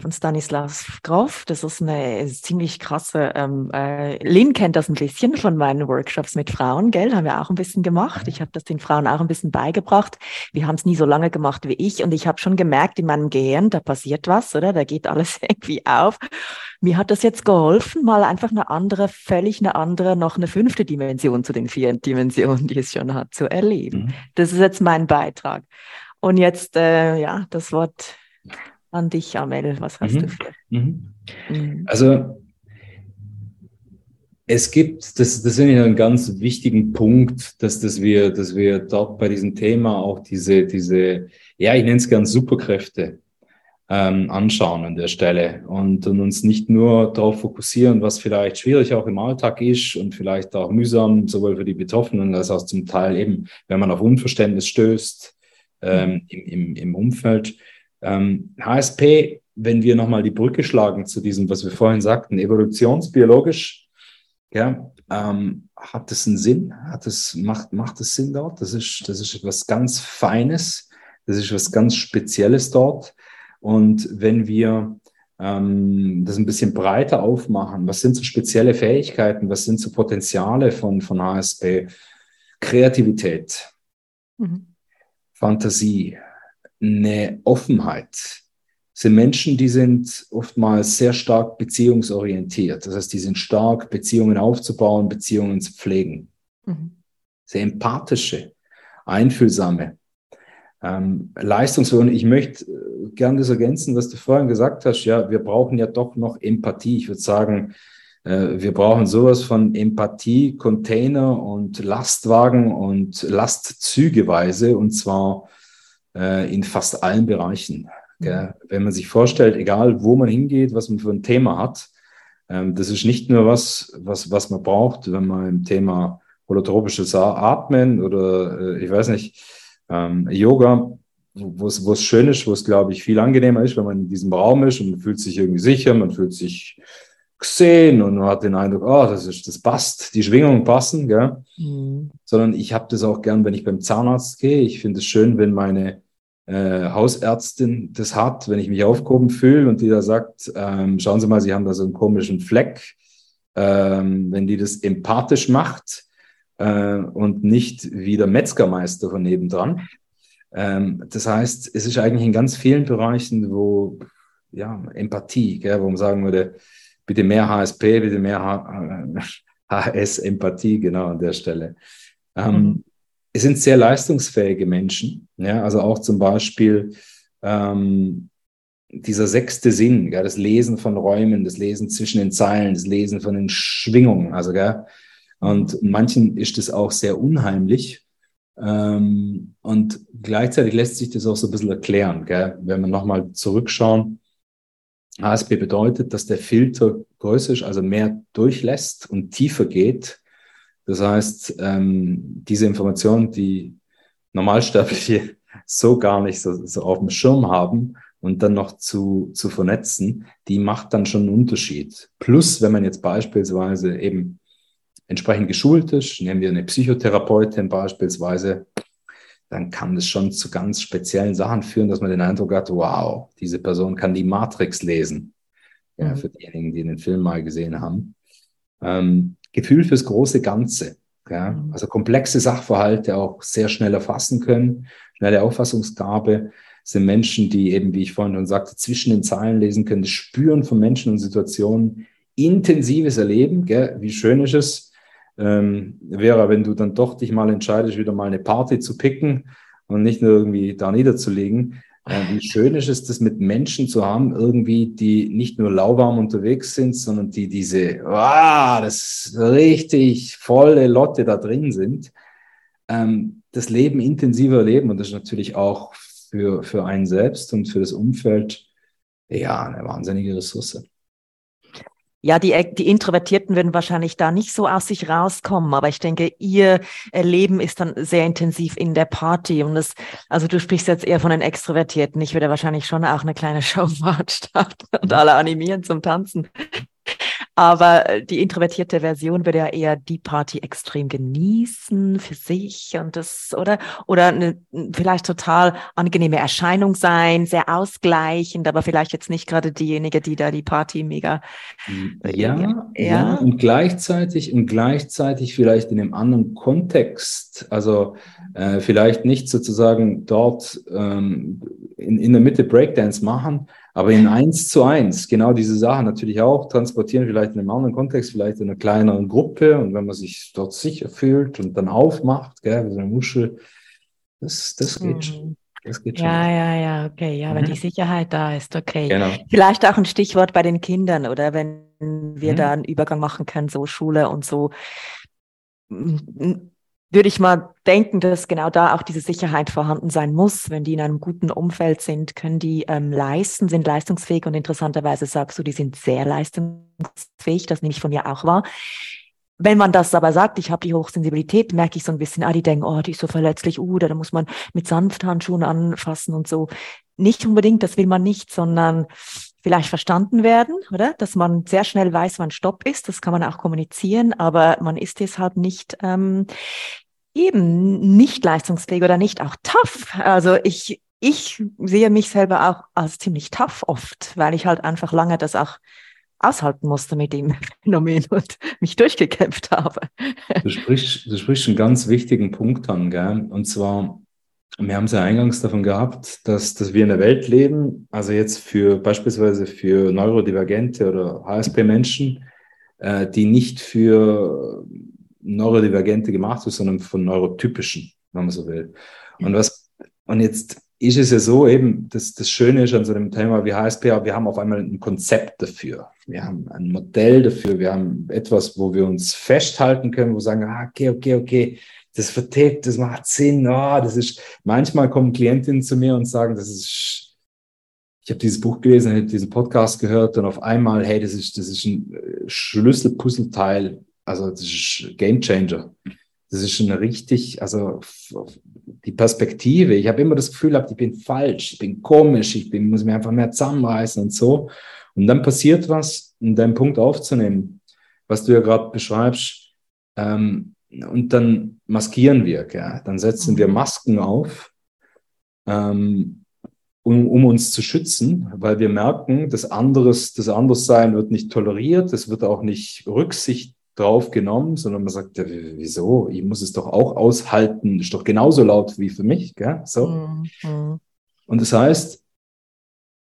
von Stanislav Grof. Das ist eine ziemlich krasse. Ähm, äh, Lynn kennt das ein bisschen von meinen Workshops mit Frauen, gell? Haben wir auch ein bisschen gemacht. Ich habe das den Frauen auch ein bisschen beigebracht. Wir haben es nie so lange gemacht wie ich und ich habe schon gemerkt in meinem Gehirn, da passiert was, oder? Da geht alles irgendwie auf. Mir hat das jetzt geholfen, mal einfach eine andere, völlig eine andere, noch eine fünfte Dimension zu den vier Dimensionen, die es schon hat, zu erleben. Mhm. Das ist jetzt mein Beitrag. Und jetzt, äh, ja, das Wort an dich, Amel. Was hast mhm. du für? Mhm. mhm. Also, es gibt, das, das finde ich einen ganz wichtigen Punkt, dass, dass, wir, dass wir dort bei diesem Thema auch diese, diese ja, ich nenne es gern Superkräfte ähm, anschauen an der Stelle und, und uns nicht nur darauf fokussieren, was vielleicht schwierig auch im Alltag ist und vielleicht auch mühsam, sowohl für die Betroffenen als auch zum Teil eben, wenn man auf Unverständnis stößt ähm, im, im, Umfeld. Ähm, HSP, wenn wir nochmal die Brücke schlagen zu diesem, was wir vorhin sagten, evolutionsbiologisch, ja, ähm, hat es einen Sinn? Hat es, macht, macht es Sinn dort? Das ist, das ist etwas ganz Feines, das ist etwas ganz Spezielles dort. Und wenn wir ähm, das ein bisschen breiter aufmachen, was sind so spezielle Fähigkeiten, was sind so Potenziale von, von ASB? Kreativität, mhm. Fantasie, eine Offenheit, sind Menschen, die sind oftmals sehr stark beziehungsorientiert. Das heißt, die sind stark, Beziehungen aufzubauen, Beziehungen zu pflegen. Mhm. Sehr empathische, einfühlsame, ähm, leistungsfähig. Ich möchte äh, gerne das ergänzen, was du vorhin gesagt hast. Ja, wir brauchen ja doch noch Empathie. Ich würde sagen, äh, wir brauchen sowas von Empathie, Container und Lastwagen und Lastzügeweise und zwar äh, in fast allen Bereichen. Gell? Wenn man sich vorstellt, egal wo man hingeht, was man für ein Thema hat, ähm, das ist nicht nur was, was, was man braucht, wenn man im Thema holotropisches Atmen oder äh, ich weiß nicht, ähm, Yoga, wo es, wo es schön ist, wo es, glaube ich, viel angenehmer ist, wenn man in diesem Raum ist und man fühlt sich irgendwie sicher, man fühlt sich gesehen und man hat den Eindruck, oh, das ist, das passt, die Schwingungen passen, gell? Mhm. Sondern ich habe das auch gern, wenn ich beim Zahnarzt gehe. Ich finde es schön, wenn meine äh, Hausärztin das hat, wenn ich mich aufgehoben fühle und die da sagt, ähm, schauen Sie mal, Sie haben da so einen komischen Fleck. Ähm, wenn die das empathisch macht, äh, und nicht wie der Metzgermeister von nebendran. Ähm, das heißt, es ist eigentlich in ganz vielen Bereichen, wo ja, Empathie, gell, wo man sagen würde, bitte mehr HSP, bitte mehr HS-Empathie, genau an der Stelle. Ähm, mhm. Es sind sehr leistungsfähige Menschen, ja, also auch zum Beispiel ähm, dieser sechste Sinn, gell, das Lesen von Räumen, das Lesen zwischen den Zeilen, das Lesen von den Schwingungen, also gell, und manchen ist das auch sehr unheimlich. Ähm, und gleichzeitig lässt sich das auch so ein bisschen erklären, gell? wenn wir nochmal zurückschauen. ASP bedeutet, dass der Filter größer ist, also mehr durchlässt und tiefer geht. Das heißt, ähm, diese Informationen, die Normalsterbliche so gar nicht so, so auf dem Schirm haben und dann noch zu, zu vernetzen, die macht dann schon einen Unterschied. Plus, wenn man jetzt beispielsweise eben entsprechend geschult ist, nehmen wir eine Psychotherapeutin beispielsweise, dann kann das schon zu ganz speziellen Sachen führen, dass man den Eindruck hat, wow, diese Person kann die Matrix lesen. Ja, mhm. für diejenigen, die den Film mal gesehen haben. Ähm, Gefühl fürs große Ganze. Ja, mhm. also komplexe Sachverhalte auch sehr schnell erfassen können, schnelle Auffassungsgabe sind Menschen, die eben, wie ich vorhin schon sagte, zwischen den Zeilen lesen können, das Spüren von Menschen und Situationen, intensives Erleben, gell? wie schön ist es, ähm, Vera, wenn du dann doch dich mal entscheidest, wieder mal eine Party zu picken und nicht nur irgendwie da niederzulegen, äh, wie schön ist es, das mit Menschen zu haben, irgendwie, die nicht nur lauwarm unterwegs sind, sondern die diese, wow, das richtig volle Lotte da drin sind, ähm, das Leben intensiver leben und das ist natürlich auch für, für einen selbst und für das Umfeld ja eine wahnsinnige Ressource. Ja, die, die Introvertierten werden wahrscheinlich da nicht so aus sich rauskommen, aber ich denke, ihr Leben ist dann sehr intensiv in der Party und das, also du sprichst jetzt eher von den Extrovertierten. Ich würde wahrscheinlich schon auch eine kleine Showfahrt starten und alle animieren zum Tanzen. Aber äh, die introvertierte Version würde ja eher die Party extrem genießen für sich und das, oder? Oder eine vielleicht total angenehme Erscheinung sein, sehr ausgleichend, aber vielleicht jetzt nicht gerade diejenige, die da die Party mega. Ja, ja, ja. und gleichzeitig und gleichzeitig vielleicht in einem anderen Kontext. Also äh, vielleicht nicht sozusagen dort ähm, in, in der Mitte Breakdance machen, aber in eins zu eins genau diese Sachen natürlich auch transportieren, vielleicht in einem anderen Kontext, vielleicht in einer kleineren Gruppe und wenn man sich dort sicher fühlt und dann aufmacht, gell, wie so eine Muschel, das, das geht mhm. schon. Das geht schon. Ja, ja, ja, okay. Ja, mhm. wenn die Sicherheit da ist, okay. Genau. Vielleicht auch ein Stichwort bei den Kindern, oder wenn wir mhm. da einen Übergang machen können, so Schule und so würde ich mal denken, dass genau da auch diese Sicherheit vorhanden sein muss. Wenn die in einem guten Umfeld sind, können die ähm, leisten, sind leistungsfähig und interessanterweise sagst du, die sind sehr leistungsfähig, das nehme ich von mir auch wahr. Wenn man das aber sagt, ich habe die Hochsensibilität, merke ich so ein bisschen, ah, die denken, oh, die ist so verletzlich, uh, da muss man mit Sanfthandschuhen anfassen und so. Nicht unbedingt, das will man nicht, sondern vielleicht verstanden werden, oder? Dass man sehr schnell weiß, wann Stopp ist. Das kann man auch kommunizieren, aber man ist deshalb nicht ähm, eben nicht leistungsfähig oder nicht auch tough. Also ich, ich sehe mich selber auch als ziemlich tough oft, weil ich halt einfach lange das auch aushalten musste mit dem Phänomen und mich durchgekämpft habe. Du sprichst, du sprichst einen ganz wichtigen Punkt an, gell? Und zwar, wir haben es ja eingangs davon gehabt, dass, dass wir in der Welt leben, also jetzt für beispielsweise für neurodivergente oder HSP-Menschen, äh, die nicht für Neurodivergente gemacht ist, sondern von neurotypischen, wenn man so will. Und was, und jetzt ist es ja so eben, das, das Schöne ist an so einem Thema wie HSP, wir haben auf einmal ein Konzept dafür. Wir haben ein Modell dafür. Wir haben etwas, wo wir uns festhalten können, wo wir sagen, ah, okay, okay, okay, das verträgt, das macht Sinn. Oh, das ist, manchmal kommen Klientinnen zu mir und sagen, das ist, ich habe dieses Buch gelesen, ich habe diesen Podcast gehört und auf einmal, hey, das ist, das ist ein äh, Schlüsselpuzzleteil also das ist Game Changer. Das ist schon richtig, also die Perspektive. Ich habe immer das Gefühl gehabt, ich bin falsch, ich bin komisch, ich bin, muss mich einfach mehr zusammenreißen und so. Und dann passiert was, um deinen Punkt aufzunehmen, was du ja gerade beschreibst. Ähm, und dann maskieren wir, gell? dann setzen mhm. wir Masken auf, ähm, um, um uns zu schützen, weil wir merken, das anderes, das Anderssein wird nicht toleriert, es wird auch nicht Rücksicht drauf genommen, sondern man sagt, ja, wieso? Ich muss es doch auch aushalten, ist doch genauso laut wie für mich. Gell? So. Mhm. Und das heißt,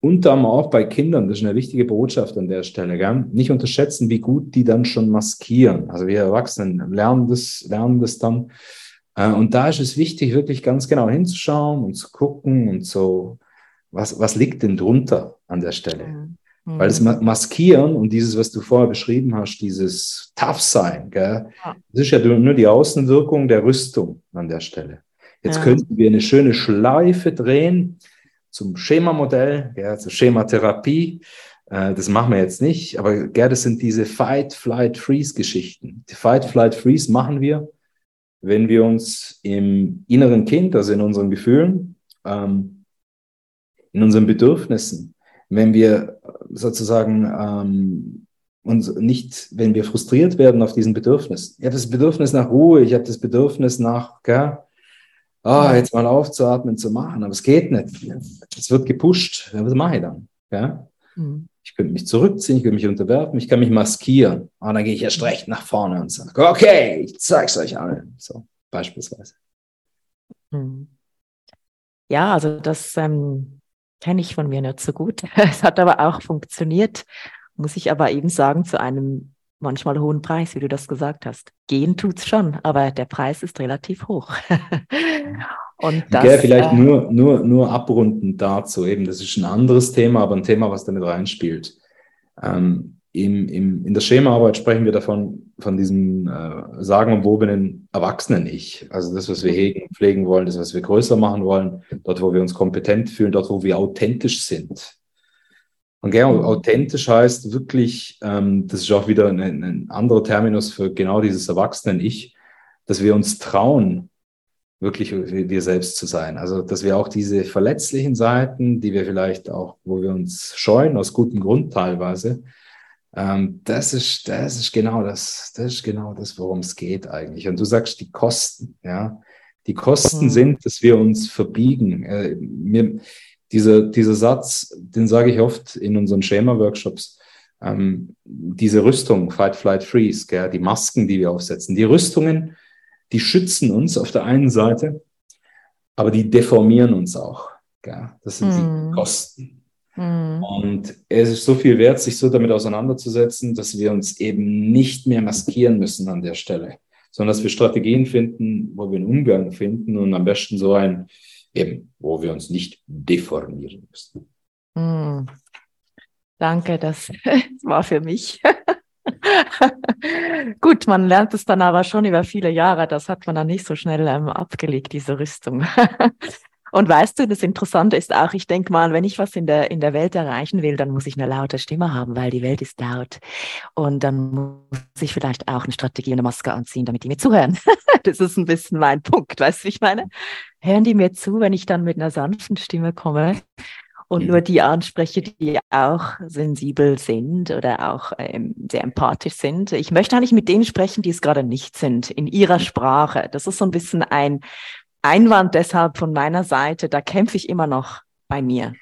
unter anderem auch bei Kindern, das ist eine wichtige Botschaft an der Stelle, gell? nicht unterschätzen, wie gut die dann schon maskieren. Also wir Erwachsenen lernen das, lernen das dann. Äh, und da ist es wichtig, wirklich ganz genau hinzuschauen und zu gucken und so, was, was liegt denn drunter an der Stelle? Mhm. Weil das. Maskieren und dieses, was du vorher beschrieben hast, dieses Tough-Sein, gell? Ja. das ist ja nur die Außenwirkung der Rüstung an der Stelle. Jetzt ja. könnten wir eine schöne Schleife drehen zum Schemamodell, ja, zur Schematherapie. Äh, das machen wir jetzt nicht, aber gell, das sind diese Fight, Flight, Freeze-Geschichten. Die Fight, Flight, Freeze machen wir, wenn wir uns im inneren Kind, also in unseren Gefühlen, ähm, in unseren Bedürfnissen, wenn wir sozusagen ähm, und nicht, wenn wir frustriert werden auf diesen Bedürfnis. Ich habe das Bedürfnis nach Ruhe, ich habe das Bedürfnis nach, gell, ah, jetzt mal aufzuatmen, zu machen, aber es geht nicht. Es wird gepusht. was mache ich dann? Gell? Mhm. Ich könnte mich zurückziehen, ich könnte mich unterwerfen, ich kann mich maskieren. Und ah, dann gehe ich erst recht nach vorne und sage, okay, ich zeige es euch allen. So, beispielsweise. Mhm. Ja, also das ähm, kenne ich von mir nicht so gut. Es hat aber auch funktioniert, muss ich aber eben sagen, zu einem manchmal hohen Preis, wie du das gesagt hast. Gehen tut's schon, aber der Preis ist relativ hoch. Und das, ja, vielleicht äh, nur, nur, nur abrundend dazu, eben, das ist ein anderes Thema, aber ein Thema, was damit reinspielt. Ähm, im, im, in der Schemaarbeit sprechen wir davon, von diesem äh, sagenumwobenen Erwachsenen-Ich. Also das, was wir hegen, pflegen wollen, das, was wir größer machen wollen, dort, wo wir uns kompetent fühlen, dort, wo wir authentisch sind. Und genau, authentisch heißt wirklich, ähm, das ist auch wieder ein, ein anderer Terminus für genau dieses Erwachsenen-Ich, dass wir uns trauen, wirklich wir selbst zu sein. Also, dass wir auch diese verletzlichen Seiten, die wir vielleicht auch, wo wir uns scheuen, aus gutem Grund teilweise, Ähm, das ist, das ist genau das, das ist genau das, worum es geht eigentlich. Und du sagst die Kosten, ja. Die Kosten mhm. sind, dass wir uns verbiegen. Äh, mir, dieser, dieser Satz, den sage ich oft in unseren Schema-Workshops. Ähm, diese Rüstung, Fight, Flight, Freeze, gell, die Masken, die wir aufsetzen, die Rüstungen, die schützen uns auf der einen Seite, aber die deformieren uns auch. Gell. Das sind mhm. die Kosten. Mhm. Und es ist so viel wert, sich so damit auseinanderzusetzen, dass wir uns eben nicht mehr maskieren müssen an der Stelle, sondern dass wir Strategien finden, wo wir einen Umgang finden und am besten so ein, eben, wo wir uns nicht deformieren müssen. Mhm. Danke, das war für mich. Gut, man lernt es dann aber schon über viele Jahre. Das hat man dann nicht so schnell ähm, abgelegt, diese Rüstung. Und weißt du, das Interessante ist auch, ich denke mal, wenn ich was in der, in der Welt erreichen will, dann muss ich eine laute Stimme haben, weil die Welt ist laut. Und dann muss ich vielleicht auch eine Strategie und eine Maske anziehen, damit die mir zuhören. das ist ein bisschen mein Punkt, weißt du, wie ich meine? Hören die mir zu, wenn ich dann mit einer sanften Stimme komme? und nur die anspreche, die auch sensibel sind oder auch ähm, sehr empathisch sind. Ich möchte eigentlich mit denen sprechen, die es gerade nicht sind, in ihrer Sprache. Das ist so ein bisschen ein Einwand deshalb von meiner Seite, da kämpfe ich immer noch bei mir.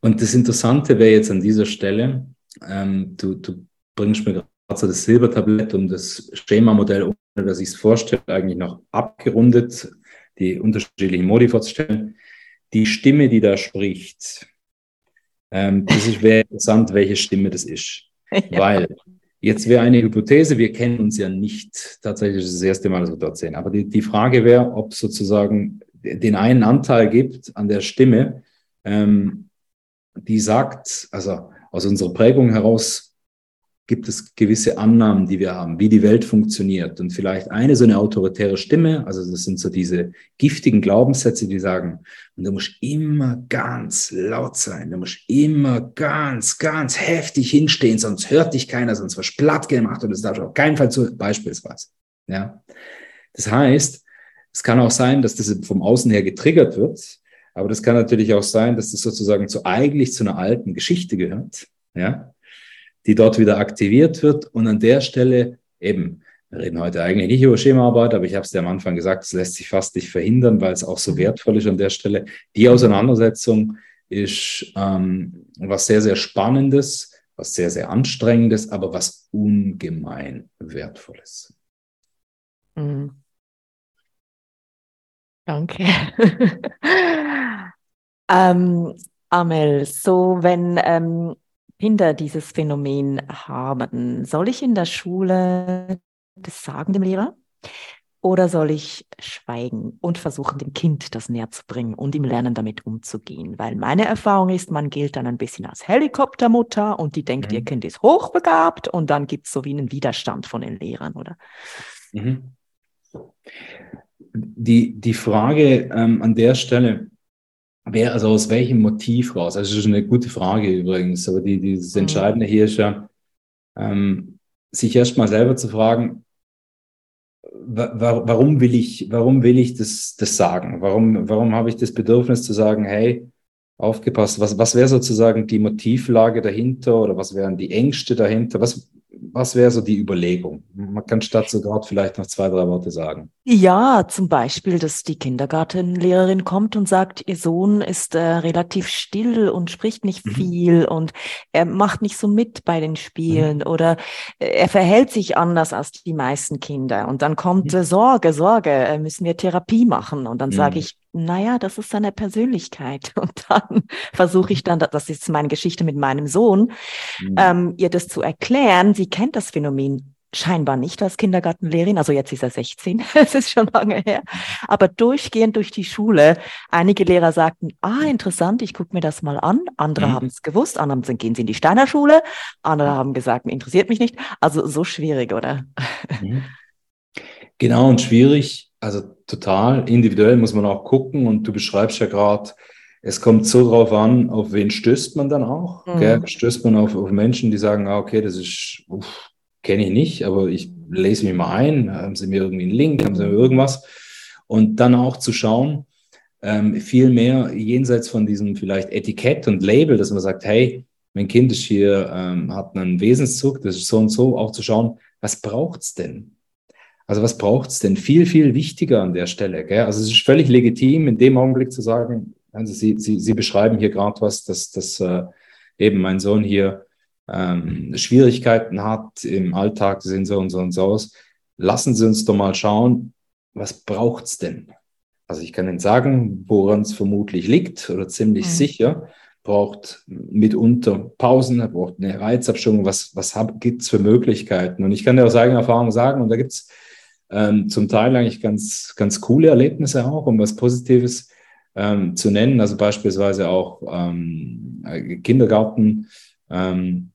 Und das Interessante wäre jetzt an dieser Stelle, ähm, du, du bringst mir gerade so das Silbertablett und das Schemamodell, ohne dass ich es vorstelle, eigentlich noch abgerundet, die unterschiedlichen Modi vorzustellen. Die Stimme, die da spricht, ähm, das wäre interessant, welche Stimme das ist. Ja. Weil Jetzt wäre eine Hypothese, wir kennen uns ja nicht tatsächlich das erste Mal, dass wir dort sehen. Aber die, die Frage wäre, ob es sozusagen den einen Anteil gibt an der Stimme, ähm, die sagt, also aus unserer Prägung heraus, gibt es gewisse Annahmen, die wir haben, wie die Welt funktioniert. Und vielleicht eine so eine autoritäre Stimme, also das sind so diese giftigen Glaubenssätze, die sagen, und du musst immer ganz laut sein, du musst immer ganz, ganz heftig hinstehen, sonst hört dich keiner, sonst wirst du platt gemacht und das darf auf keinen Fall zu, beispielsweise. Ja. Das heißt, es kann auch sein, dass das vom Außen her getriggert wird, aber das kann natürlich auch sein, dass das sozusagen zu eigentlich zu einer alten Geschichte gehört. Ja, die dort wieder aktiviert wird. Und an der Stelle eben, wir reden heute eigentlich nicht über Schemaarbeit, aber ich habe es dir am Anfang gesagt, es lässt sich fast nicht verhindern, weil es auch so wertvoll ist an der Stelle. Die Auseinandersetzung ist ähm, was sehr, sehr Spannendes, was sehr, sehr Anstrengendes, aber was ungemein Wertvolles. Mhm. Danke. ähm, Amel, so wenn ähm, Kinder dieses Phänomen haben. Soll ich in der Schule das sagen dem Lehrer? Oder soll ich schweigen und versuchen, dem Kind das näher zu bringen und ihm lernen, damit umzugehen? Weil meine Erfahrung ist, man gilt dann ein bisschen als Helikoptermutter und die denkt, mhm. ihr Kind ist hochbegabt und dann gibt es so wie einen Widerstand von den Lehrern, oder? Mhm. Die, die Frage ähm, an der Stelle, Wer, also aus welchem Motiv raus? Also das ist eine gute Frage übrigens, aber die, dieses mhm. Entscheidende hier ist ja, ähm, sich erstmal selber zu fragen, wa warum will ich, warum will ich das, das sagen? Warum, warum habe ich das Bedürfnis zu sagen, hey, aufgepasst, was, was wäre sozusagen die Motivlage dahinter oder was wären die Ängste dahinter? Was, was wäre so die Überlegung? Man kann statt so gerade vielleicht noch zwei, drei Worte sagen. Ja, zum Beispiel, dass die Kindergartenlehrerin kommt und sagt, ihr Sohn ist äh, relativ still und spricht nicht mhm. viel und er macht nicht so mit bei den Spielen mhm. oder äh, er verhält sich anders als die meisten Kinder. Und dann kommt mhm. äh, Sorge, Sorge, äh, müssen wir Therapie machen. Und dann sage mhm. ich, naja, das ist seine Persönlichkeit. Und dann versuche ich dann, das ist meine Geschichte mit meinem Sohn, mhm. ähm, ihr das zu erklären. Sie kennt das Phänomen scheinbar nicht als Kindergartenlehrerin, also jetzt ist er 16, es ist schon lange her, aber durchgehend durch die Schule. Einige Lehrer sagten, ah, interessant, ich gucke mir das mal an. Andere mhm. haben es gewusst, andere sind, gehen sie in die Steiner Schule, andere haben gesagt, interessiert mich nicht. Also so schwierig, oder? Mhm. Genau und schwierig also total individuell muss man auch gucken und du beschreibst ja gerade, es kommt so drauf an, auf wen stößt man dann auch. Mhm. Stößt man auf, auf Menschen, die sagen, ah, okay, das ist, kenne ich nicht, aber ich lese mich mal ein, haben sie mir irgendwie einen Link, haben sie mir irgendwas. Und dann auch zu schauen, ähm, viel mehr jenseits von diesem vielleicht Etikett und Label, dass man sagt, hey, mein Kind ist hier, ähm, hat einen Wesenszug, das ist so und so, auch zu schauen, was braucht es denn? Also was braucht es denn? Viel, viel wichtiger an der Stelle. Gell? Also es ist völlig legitim, in dem Augenblick zu sagen, also Sie, Sie, Sie beschreiben hier gerade was, dass, dass äh, eben mein Sohn hier ähm, Schwierigkeiten hat im Alltag, sind so und so und so aus. Lassen Sie uns doch mal schauen, was braucht es denn? Also ich kann Ihnen sagen, woran es vermutlich liegt oder ziemlich mhm. sicher braucht mitunter Pausen, er braucht eine Reizabstimmung, was, was gibt es für Möglichkeiten? Und ich kann dir aus eigener Erfahrung sagen, und da gibt es ähm, zum Teil eigentlich ganz, ganz coole Erlebnisse auch, um was Positives ähm, zu nennen. Also beispielsweise auch ähm, Kindergarten, ähm,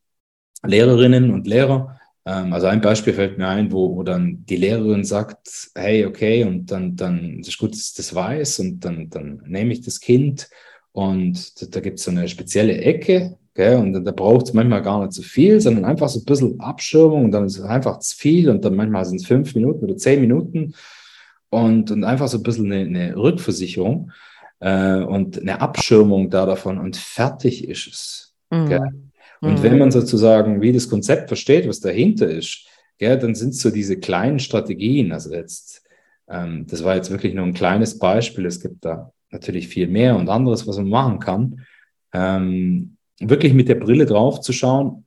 Lehrerinnen und Lehrer. Ähm, also ein Beispiel fällt mir ein, wo, wo dann die Lehrerin sagt, hey, okay, und dann, dann ist gut, dass ich das weiß, und dann, dann nehme ich das Kind und da, da gibt es so eine spezielle Ecke, Gell? Und da braucht es manchmal gar nicht so viel, sondern einfach so ein bisschen Abschirmung und dann ist es einfach zu viel und dann manchmal sind es fünf Minuten oder zehn Minuten und, und einfach so ein bisschen eine, eine Rückversicherung äh, und eine Abschirmung da davon und fertig ist es. Mhm. Und mhm. wenn man sozusagen wie das Konzept versteht, was dahinter ist, gell, dann sind es so diese kleinen Strategien. Also jetzt, ähm, das war jetzt wirklich nur ein kleines Beispiel. Es gibt da natürlich viel mehr und anderes, was man machen kann. Ähm, wirklich mit der Brille drauf zu schauen.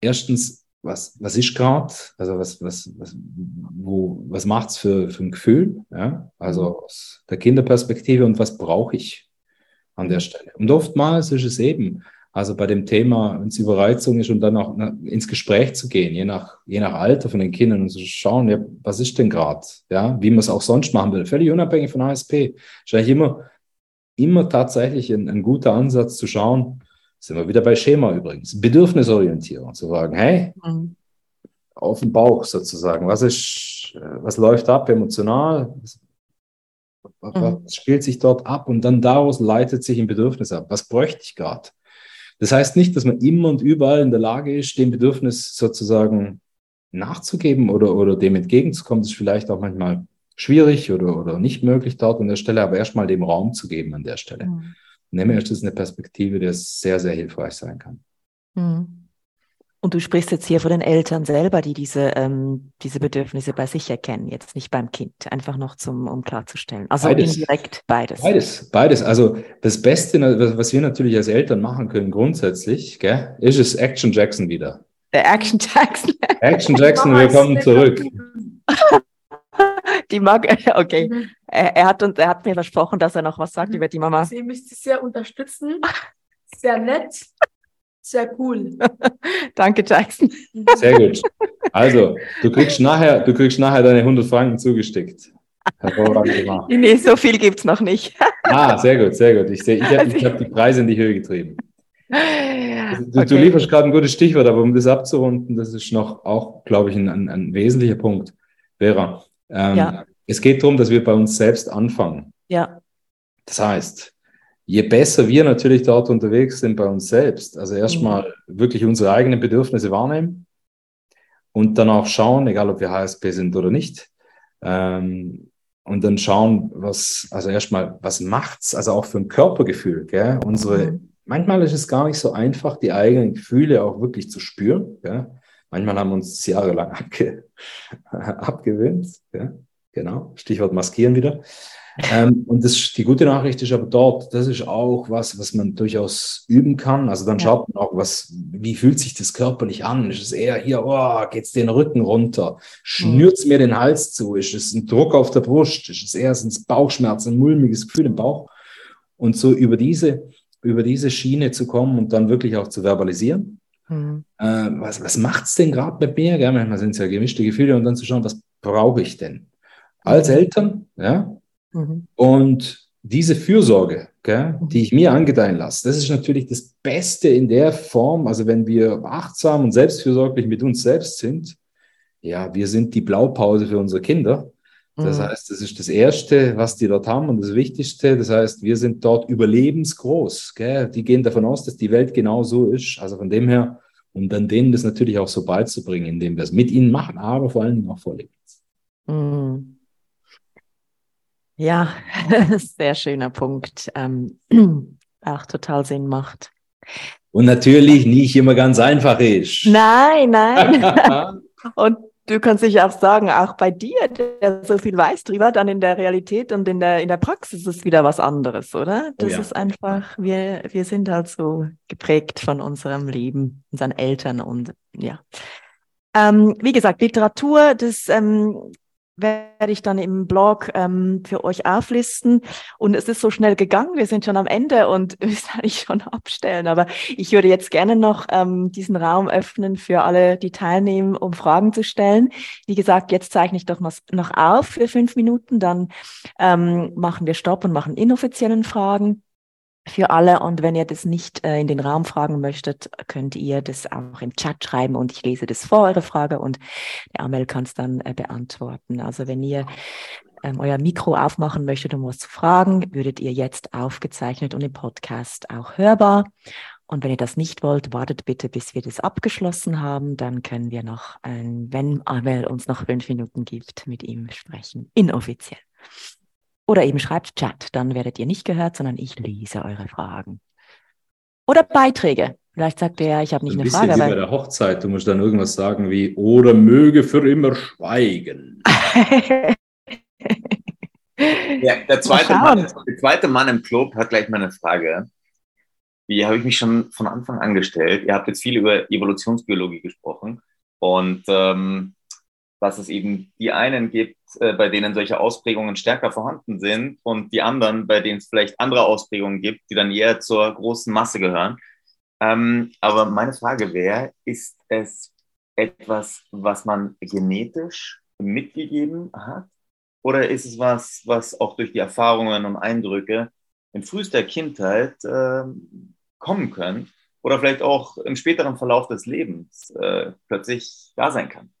Erstens, was, was ist gerade? Also was, was, was, wo, was macht's für, für ein Gefühl? Ja? Also mhm. aus der Kinderperspektive und was brauche ich an der Stelle? Und oftmals ist es eben, also bei dem Thema, wenn es Überreizung ist und dann auch ins Gespräch zu gehen, je nach, je nach Alter von den Kindern und zu schauen, ja, was ist denn gerade? Ja, wie man es auch sonst machen will, völlig unabhängig von ASP. Wahrscheinlich immer, immer tatsächlich ein, ein guter Ansatz zu schauen, sind wir wieder bei Schema übrigens. Bedürfnisorientierung, zu sagen, hey, mhm. auf den Bauch sozusagen, was ist, was läuft ab emotional, was, mhm. was spielt sich dort ab und dann daraus leitet sich ein Bedürfnis ab. Was bräuchte ich gerade? Das heißt nicht, dass man immer und überall in der Lage ist, dem Bedürfnis sozusagen nachzugeben oder, oder dem entgegenzukommen. Das ist vielleicht auch manchmal schwierig oder, oder nicht möglich dort an der Stelle, aber erstmal dem Raum zu geben an der Stelle. Mhm nehme ich das eine Perspektive, die sehr, sehr hilfreich sein kann. Mhm. Und du sprichst jetzt hier von den Eltern selber, die diese, ähm, diese Bedürfnisse bei sich erkennen, jetzt nicht beim Kind, einfach noch zum, um klarzustellen. Also beides. indirekt beides. Beides, beides. Also das Beste, was wir natürlich als Eltern machen können, grundsätzlich, gell, ist es Action Jackson wieder. Der Action Jackson. Action Jackson, willkommen zurück. Die mag, okay. Mhm. Er, er, hat uns, er hat mir versprochen, dass er noch was sagt mhm. über die Mama. Sie müsste sehr unterstützen. Sehr nett. Sehr cool. Danke, Jackson. Sehr gut. Also, du kriegst nachher, du kriegst nachher deine 100 Franken zugesteckt. Hervorragend gemacht. Nee, so viel gibt es noch nicht. ah, sehr gut, sehr gut. Ich, ich habe hab die Preise in die Höhe getrieben. Also, du, okay. du lieferst gerade ein gutes Stichwort, aber um das abzurunden, das ist noch auch, glaube ich, ein, ein, ein wesentlicher Punkt. Vera, ähm, ja. Es geht darum, dass wir bei uns selbst anfangen. Ja. Das heißt, je besser wir natürlich dort unterwegs sind bei uns selbst, also erstmal mhm. wirklich unsere eigenen Bedürfnisse wahrnehmen und dann auch schauen, egal ob wir HSP sind oder nicht, ähm, und dann schauen, was, also erstmal, was macht's, also auch für ein Körpergefühl, gell? Unsere, mhm. manchmal ist es gar nicht so einfach, die eigenen Gefühle auch wirklich zu spüren, gell? Manchmal haben wir uns jahrelang abge abgewöhnt. Ja, genau. Stichwort maskieren wieder. Ähm, und das, die gute Nachricht ist aber dort, das ist auch was, was man durchaus üben kann. Also dann ja. schaut man auch, was, wie fühlt sich das körperlich an? Ist es eher hier, oh, geht's den Rücken runter? Schnürt's mhm. mir den Hals zu? Ist es ein Druck auf der Brust? Ist es eher ein Bauchschmerz, ein mulmiges Gefühl im Bauch? Und so über diese, über diese Schiene zu kommen und dann wirklich auch zu verbalisieren. Mhm. Äh, was was macht es denn gerade mit mir? Gell? Manchmal sind es ja gemischte Gefühle und dann zu schauen, was brauche ich denn? Als mhm. Eltern, ja. Mhm. Und diese Fürsorge, gell, mhm. die ich mir angedeihen lasse, das ist natürlich das Beste in der Form. Also wenn wir achtsam und selbstfürsorglich mit uns selbst sind, ja, wir sind die Blaupause für unsere Kinder. Das mhm. heißt, das ist das Erste, was die dort haben und das Wichtigste. Das heißt, wir sind dort überlebensgroß. Gell? Die gehen davon aus, dass die Welt genau so ist. Also von dem her, um dann denen das natürlich auch so beizubringen, indem wir es mit ihnen machen, aber vor allen Dingen auch vorleben. Mhm. Ja, sehr schöner Punkt. Ähm, auch total Sinn macht. Und natürlich nicht immer ganz einfach ist. Nein, nein. und du kannst dich auch sagen, auch bei dir, der so viel weiß drüber, dann in der Realität und in der, in der Praxis ist wieder was anderes, oder? Das oh ja. ist einfach, wir, wir sind halt so geprägt von unserem Leben, unseren Eltern und ja. Ähm, wie gesagt, Literatur, das ähm, werde ich dann im Blog ähm, für euch auflisten. Und es ist so schnell gegangen, wir sind schon am Ende und müssen eigentlich schon abstellen. Aber ich würde jetzt gerne noch ähm, diesen Raum öffnen für alle, die teilnehmen, um Fragen zu stellen. Wie gesagt, jetzt zeichne ich doch noch auf für fünf Minuten, dann ähm, machen wir Stopp und machen inoffiziellen Fragen für alle. Und wenn ihr das nicht äh, in den Raum fragen möchtet, könnt ihr das auch im Chat schreiben und ich lese das vor, eure Frage, und der Amel kann es dann äh, beantworten. Also wenn ihr ähm, euer Mikro aufmachen möchtet, um was zu fragen, würdet ihr jetzt aufgezeichnet und im Podcast auch hörbar. Und wenn ihr das nicht wollt, wartet bitte, bis wir das abgeschlossen haben. Dann können wir noch, wenn Amel uns noch fünf Minuten gibt, mit ihm sprechen, inoffiziell. Oder eben schreibt Chat, dann werdet ihr nicht gehört, sondern ich lese eure Fragen. Oder Beiträge. Vielleicht sagt er, ja, ich habe nicht eine Frage. Wie bei der Hochzeit, du musst dann irgendwas sagen wie, oder möge für immer schweigen. ja, der, zweite Mann, der zweite Mann im Club hat gleich mal eine Frage. Die habe ich mich schon von Anfang an gestellt. Ihr habt jetzt viel über Evolutionsbiologie gesprochen. Und ähm, dass es eben die einen gibt, äh, bei denen solche Ausprägungen stärker vorhanden sind und die anderen, bei denen es vielleicht andere Ausprägungen gibt, die dann eher zur großen Masse gehören. Ähm, aber meine Frage wäre, ist es etwas, was man genetisch mitgegeben hat? Oder ist es was, was auch durch die Erfahrungen und Eindrücke in frühester Kindheit äh, kommen können? Oder vielleicht auch im späteren Verlauf des Lebens äh, plötzlich da sein kann?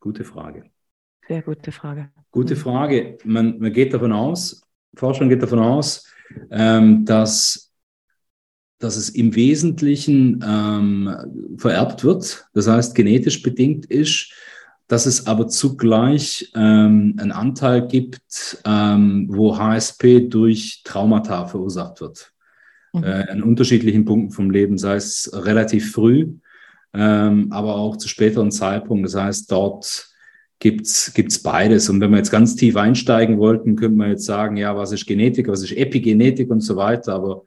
Gute Frage. Sehr gute Frage. Gute mhm. Frage. Man, man geht davon aus, Forschung geht davon aus, ähm, dass, dass es im Wesentlichen ähm, vererbt wird, das heißt genetisch bedingt ist, dass es aber zugleich ähm, einen Anteil gibt, ähm, wo HSP durch Traumata verursacht wird. Mhm. Äh, an unterschiedlichen Punkten vom Leben, sei es relativ früh ähm, aber auch zu späteren Zeitpunkten. Das heißt, dort gibt's gibt's beides. Und wenn wir jetzt ganz tief einsteigen wollten, könnte man jetzt sagen, ja, was ist Genetik, was ist Epigenetik und so weiter. Aber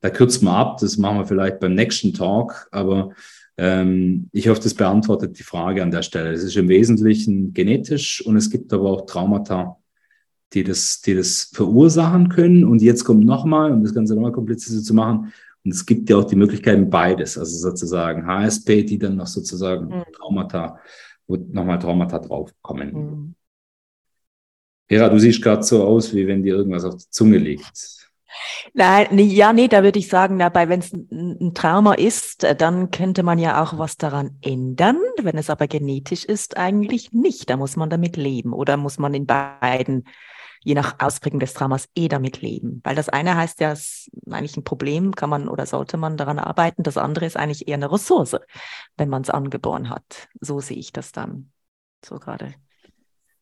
da kürzt man ab. Das machen wir vielleicht beim nächsten Talk. Aber ähm, ich hoffe, das beantwortet die Frage an der Stelle. Es ist im Wesentlichen genetisch und es gibt aber auch Traumata, die das, die das verursachen können. Und jetzt kommt nochmal, um das Ganze nochmal komplizierter zu machen, und es gibt ja auch die Möglichkeiten beides, also sozusagen HSP, die dann noch sozusagen mhm. Traumata, wo nochmal Traumata draufkommen. Mhm. Vera, du siehst gerade so aus, wie wenn dir irgendwas auf die Zunge liegt. Nein, nee, ja, nee, da würde ich sagen, dabei, wenn es ein, ein Trauma ist, dann könnte man ja auch was daran ändern. Wenn es aber genetisch ist, eigentlich nicht. Da muss man damit leben oder muss man in beiden je nach Ausprägung des Traumas eh damit leben. Weil das eine heißt ja, es ist eigentlich ein Problem, kann man oder sollte man daran arbeiten. Das andere ist eigentlich eher eine Ressource, wenn man es angeboren hat. So sehe ich das dann so gerade.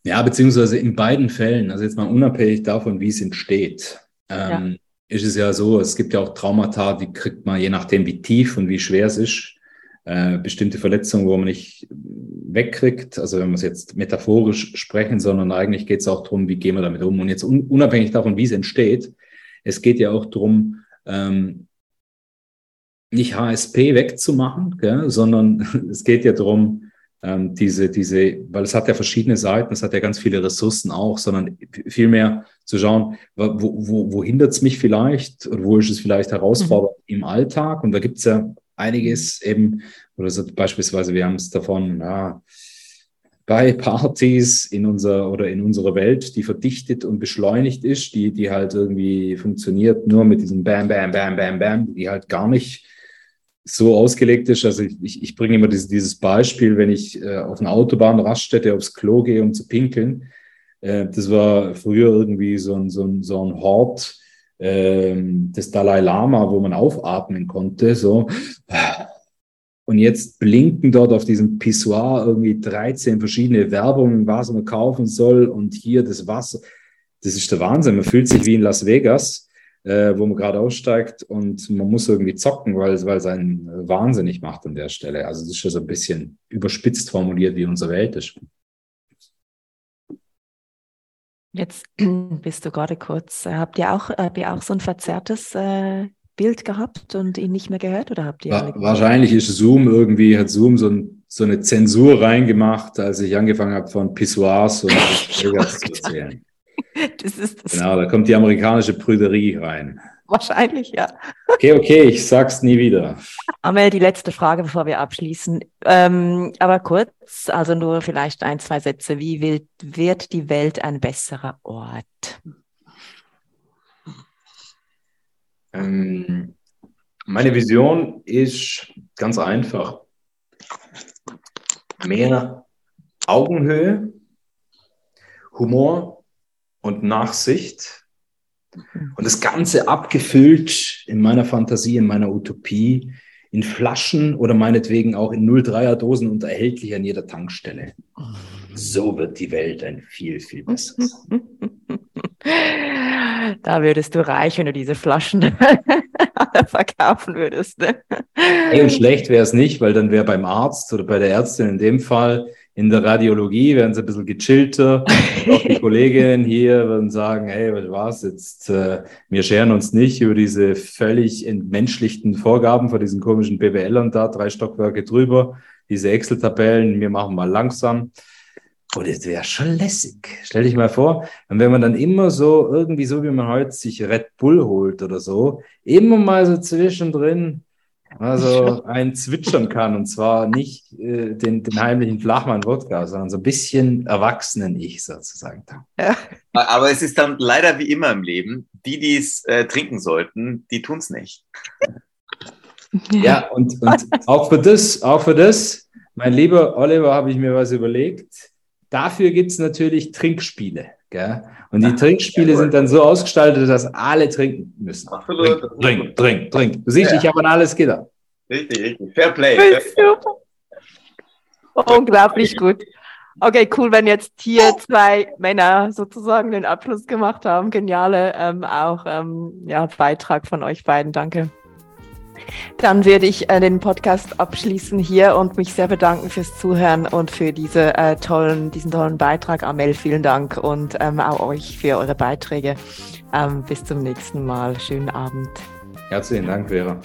Ja, beziehungsweise in beiden Fällen, also jetzt mal unabhängig davon, wie es entsteht, ähm, ja. ist es ja so, es gibt ja auch Traumata, die kriegt man je nachdem, wie tief und wie schwer es ist, äh, bestimmte Verletzungen, wo man nicht wegkriegt. Also wenn wir es jetzt metaphorisch sprechen, sondern eigentlich geht es auch darum, wie gehen wir damit um. Und jetzt un unabhängig davon, wie es entsteht, es geht ja auch darum, ähm, nicht HSP wegzumachen, gell, sondern es geht ja darum, ähm, diese, diese, weil es hat ja verschiedene Seiten, es hat ja ganz viele Ressourcen auch, sondern vielmehr zu schauen, wo, wo, wo hindert es mich vielleicht oder wo ist es vielleicht herausfordernd mhm. im Alltag? Und da gibt es ja einiges eben, oder so beispielsweise, wir haben es davon, ja, bei Partys in unserer oder in unserer Welt, die verdichtet und beschleunigt ist, die, die halt irgendwie funktioniert nur mit diesem Bam, Bam, Bam, Bam, Bam, die halt gar nicht so ausgelegt ist. Also ich, ich, ich bringe immer dieses, dieses Beispiel, wenn ich äh, auf einer Autobahn Raststätte aufs Klo gehe, um zu pinkeln. Äh, das war früher irgendwie so ein, so ein, so ein Hort ähm, des Dalai Lama, wo man aufatmen konnte, so. Und jetzt blinken dort auf diesem Pissoir irgendwie 13 verschiedene Werbungen, was man kaufen soll und hier das Wasser. Das ist der Wahnsinn. Man fühlt sich wie in Las Vegas. äh, wo man gerade aussteigt und man muss irgendwie zocken, weil, weil es einen wahnsinnig macht an der Stelle. Also das ist schon so ein bisschen überspitzt formuliert, wie unsere Welt ist. Jetzt bist du gerade kurz. Äh, habt ihr auch, habt ihr auch so ein verzerrtes äh, Bild gehabt und ihn nicht mehr gehört oder habt ihr? Wa wahrscheinlich ist Zoom irgendwie, hat Zoom so, ein, so, eine Zensur reingemacht, als ich angefangen habe von Pissoirs und Vegas zu erzählen. Das ist das. Genau, da kommt die amerikanische Prüderie rein. Wahrscheinlich, ja. Okay, okay, ich sag's nie wieder. Amel, die letzte Frage, bevor wir abschließen. Ähm, aber kurz, also nur vielleicht ein, zwei Sätze. Wie wird, wird die Welt ein besserer Ort? Ähm, meine Vision ist ganz einfach. Mehr Augenhöhe, Humor und Nachsicht und das Ganze abgefüllt in meiner Fantasie, in meiner Utopie, in Flaschen oder meinetwegen auch in 03er Dosen und erhältlich an jeder Tankstelle. So wird die Welt ein viel, viel besseres. Da würdest du reich, wenn du diese Flaschen verkaufen würdest. Ne? Hey, und schlecht wäre es nicht, weil dann wäre beim Arzt oder bei der Ärztin in dem Fall in der Radiologie werden sie ein bisschen gechillter. Auch die Kolleginnen hier würden sagen, hey, was war's jetzt? Äh, wir scheren uns nicht über diese völlig entmenschlichten Vorgaben von diesen komischen BWLern da, drei Stockwerke drüber, diese Excel-Tabellen, wir machen mal langsam. Und das wäre schon lässig. Stell dich mal vor, und wenn man dann immer so, irgendwie so wie man heute sich Red Bull holt oder so, immer mal so zwischendrin also ein zwitschern kann und zwar nicht äh, den, den heimlichen Flachmann-Wodka, sondern so ein bisschen Erwachsenen-Ich sozusagen. Ja. Aber es ist dann leider wie immer im Leben, die, die es äh, trinken sollten, die tun es nicht. Ja, und, und auch für das, auch für das, mein lieber Oliver, habe ich mir was überlegt. Dafür gibt es natürlich Trinkspiele. Gell? Und die Trinkspiele sind dann so ausgestaltet, dass alle trinken müssen. Absolut. Trink, trink, trink. Du siehst, ja. ich habe an alles gedacht. Richtig, richtig. Fair Play. Fair Unglaublich gut. Okay, cool, wenn jetzt hier zwei Männer sozusagen den Abschluss gemacht haben. Geniale ähm, auch ähm, ja, Beitrag von euch beiden. Danke. Dann werde ich äh, den Podcast abschließen hier und mich sehr bedanken fürs Zuhören und für diese, äh, tollen, diesen tollen Beitrag. Amel, vielen Dank und ähm, auch euch für eure Beiträge. Ähm, bis zum nächsten Mal. Schönen Abend. Herzlichen Dank, Vera.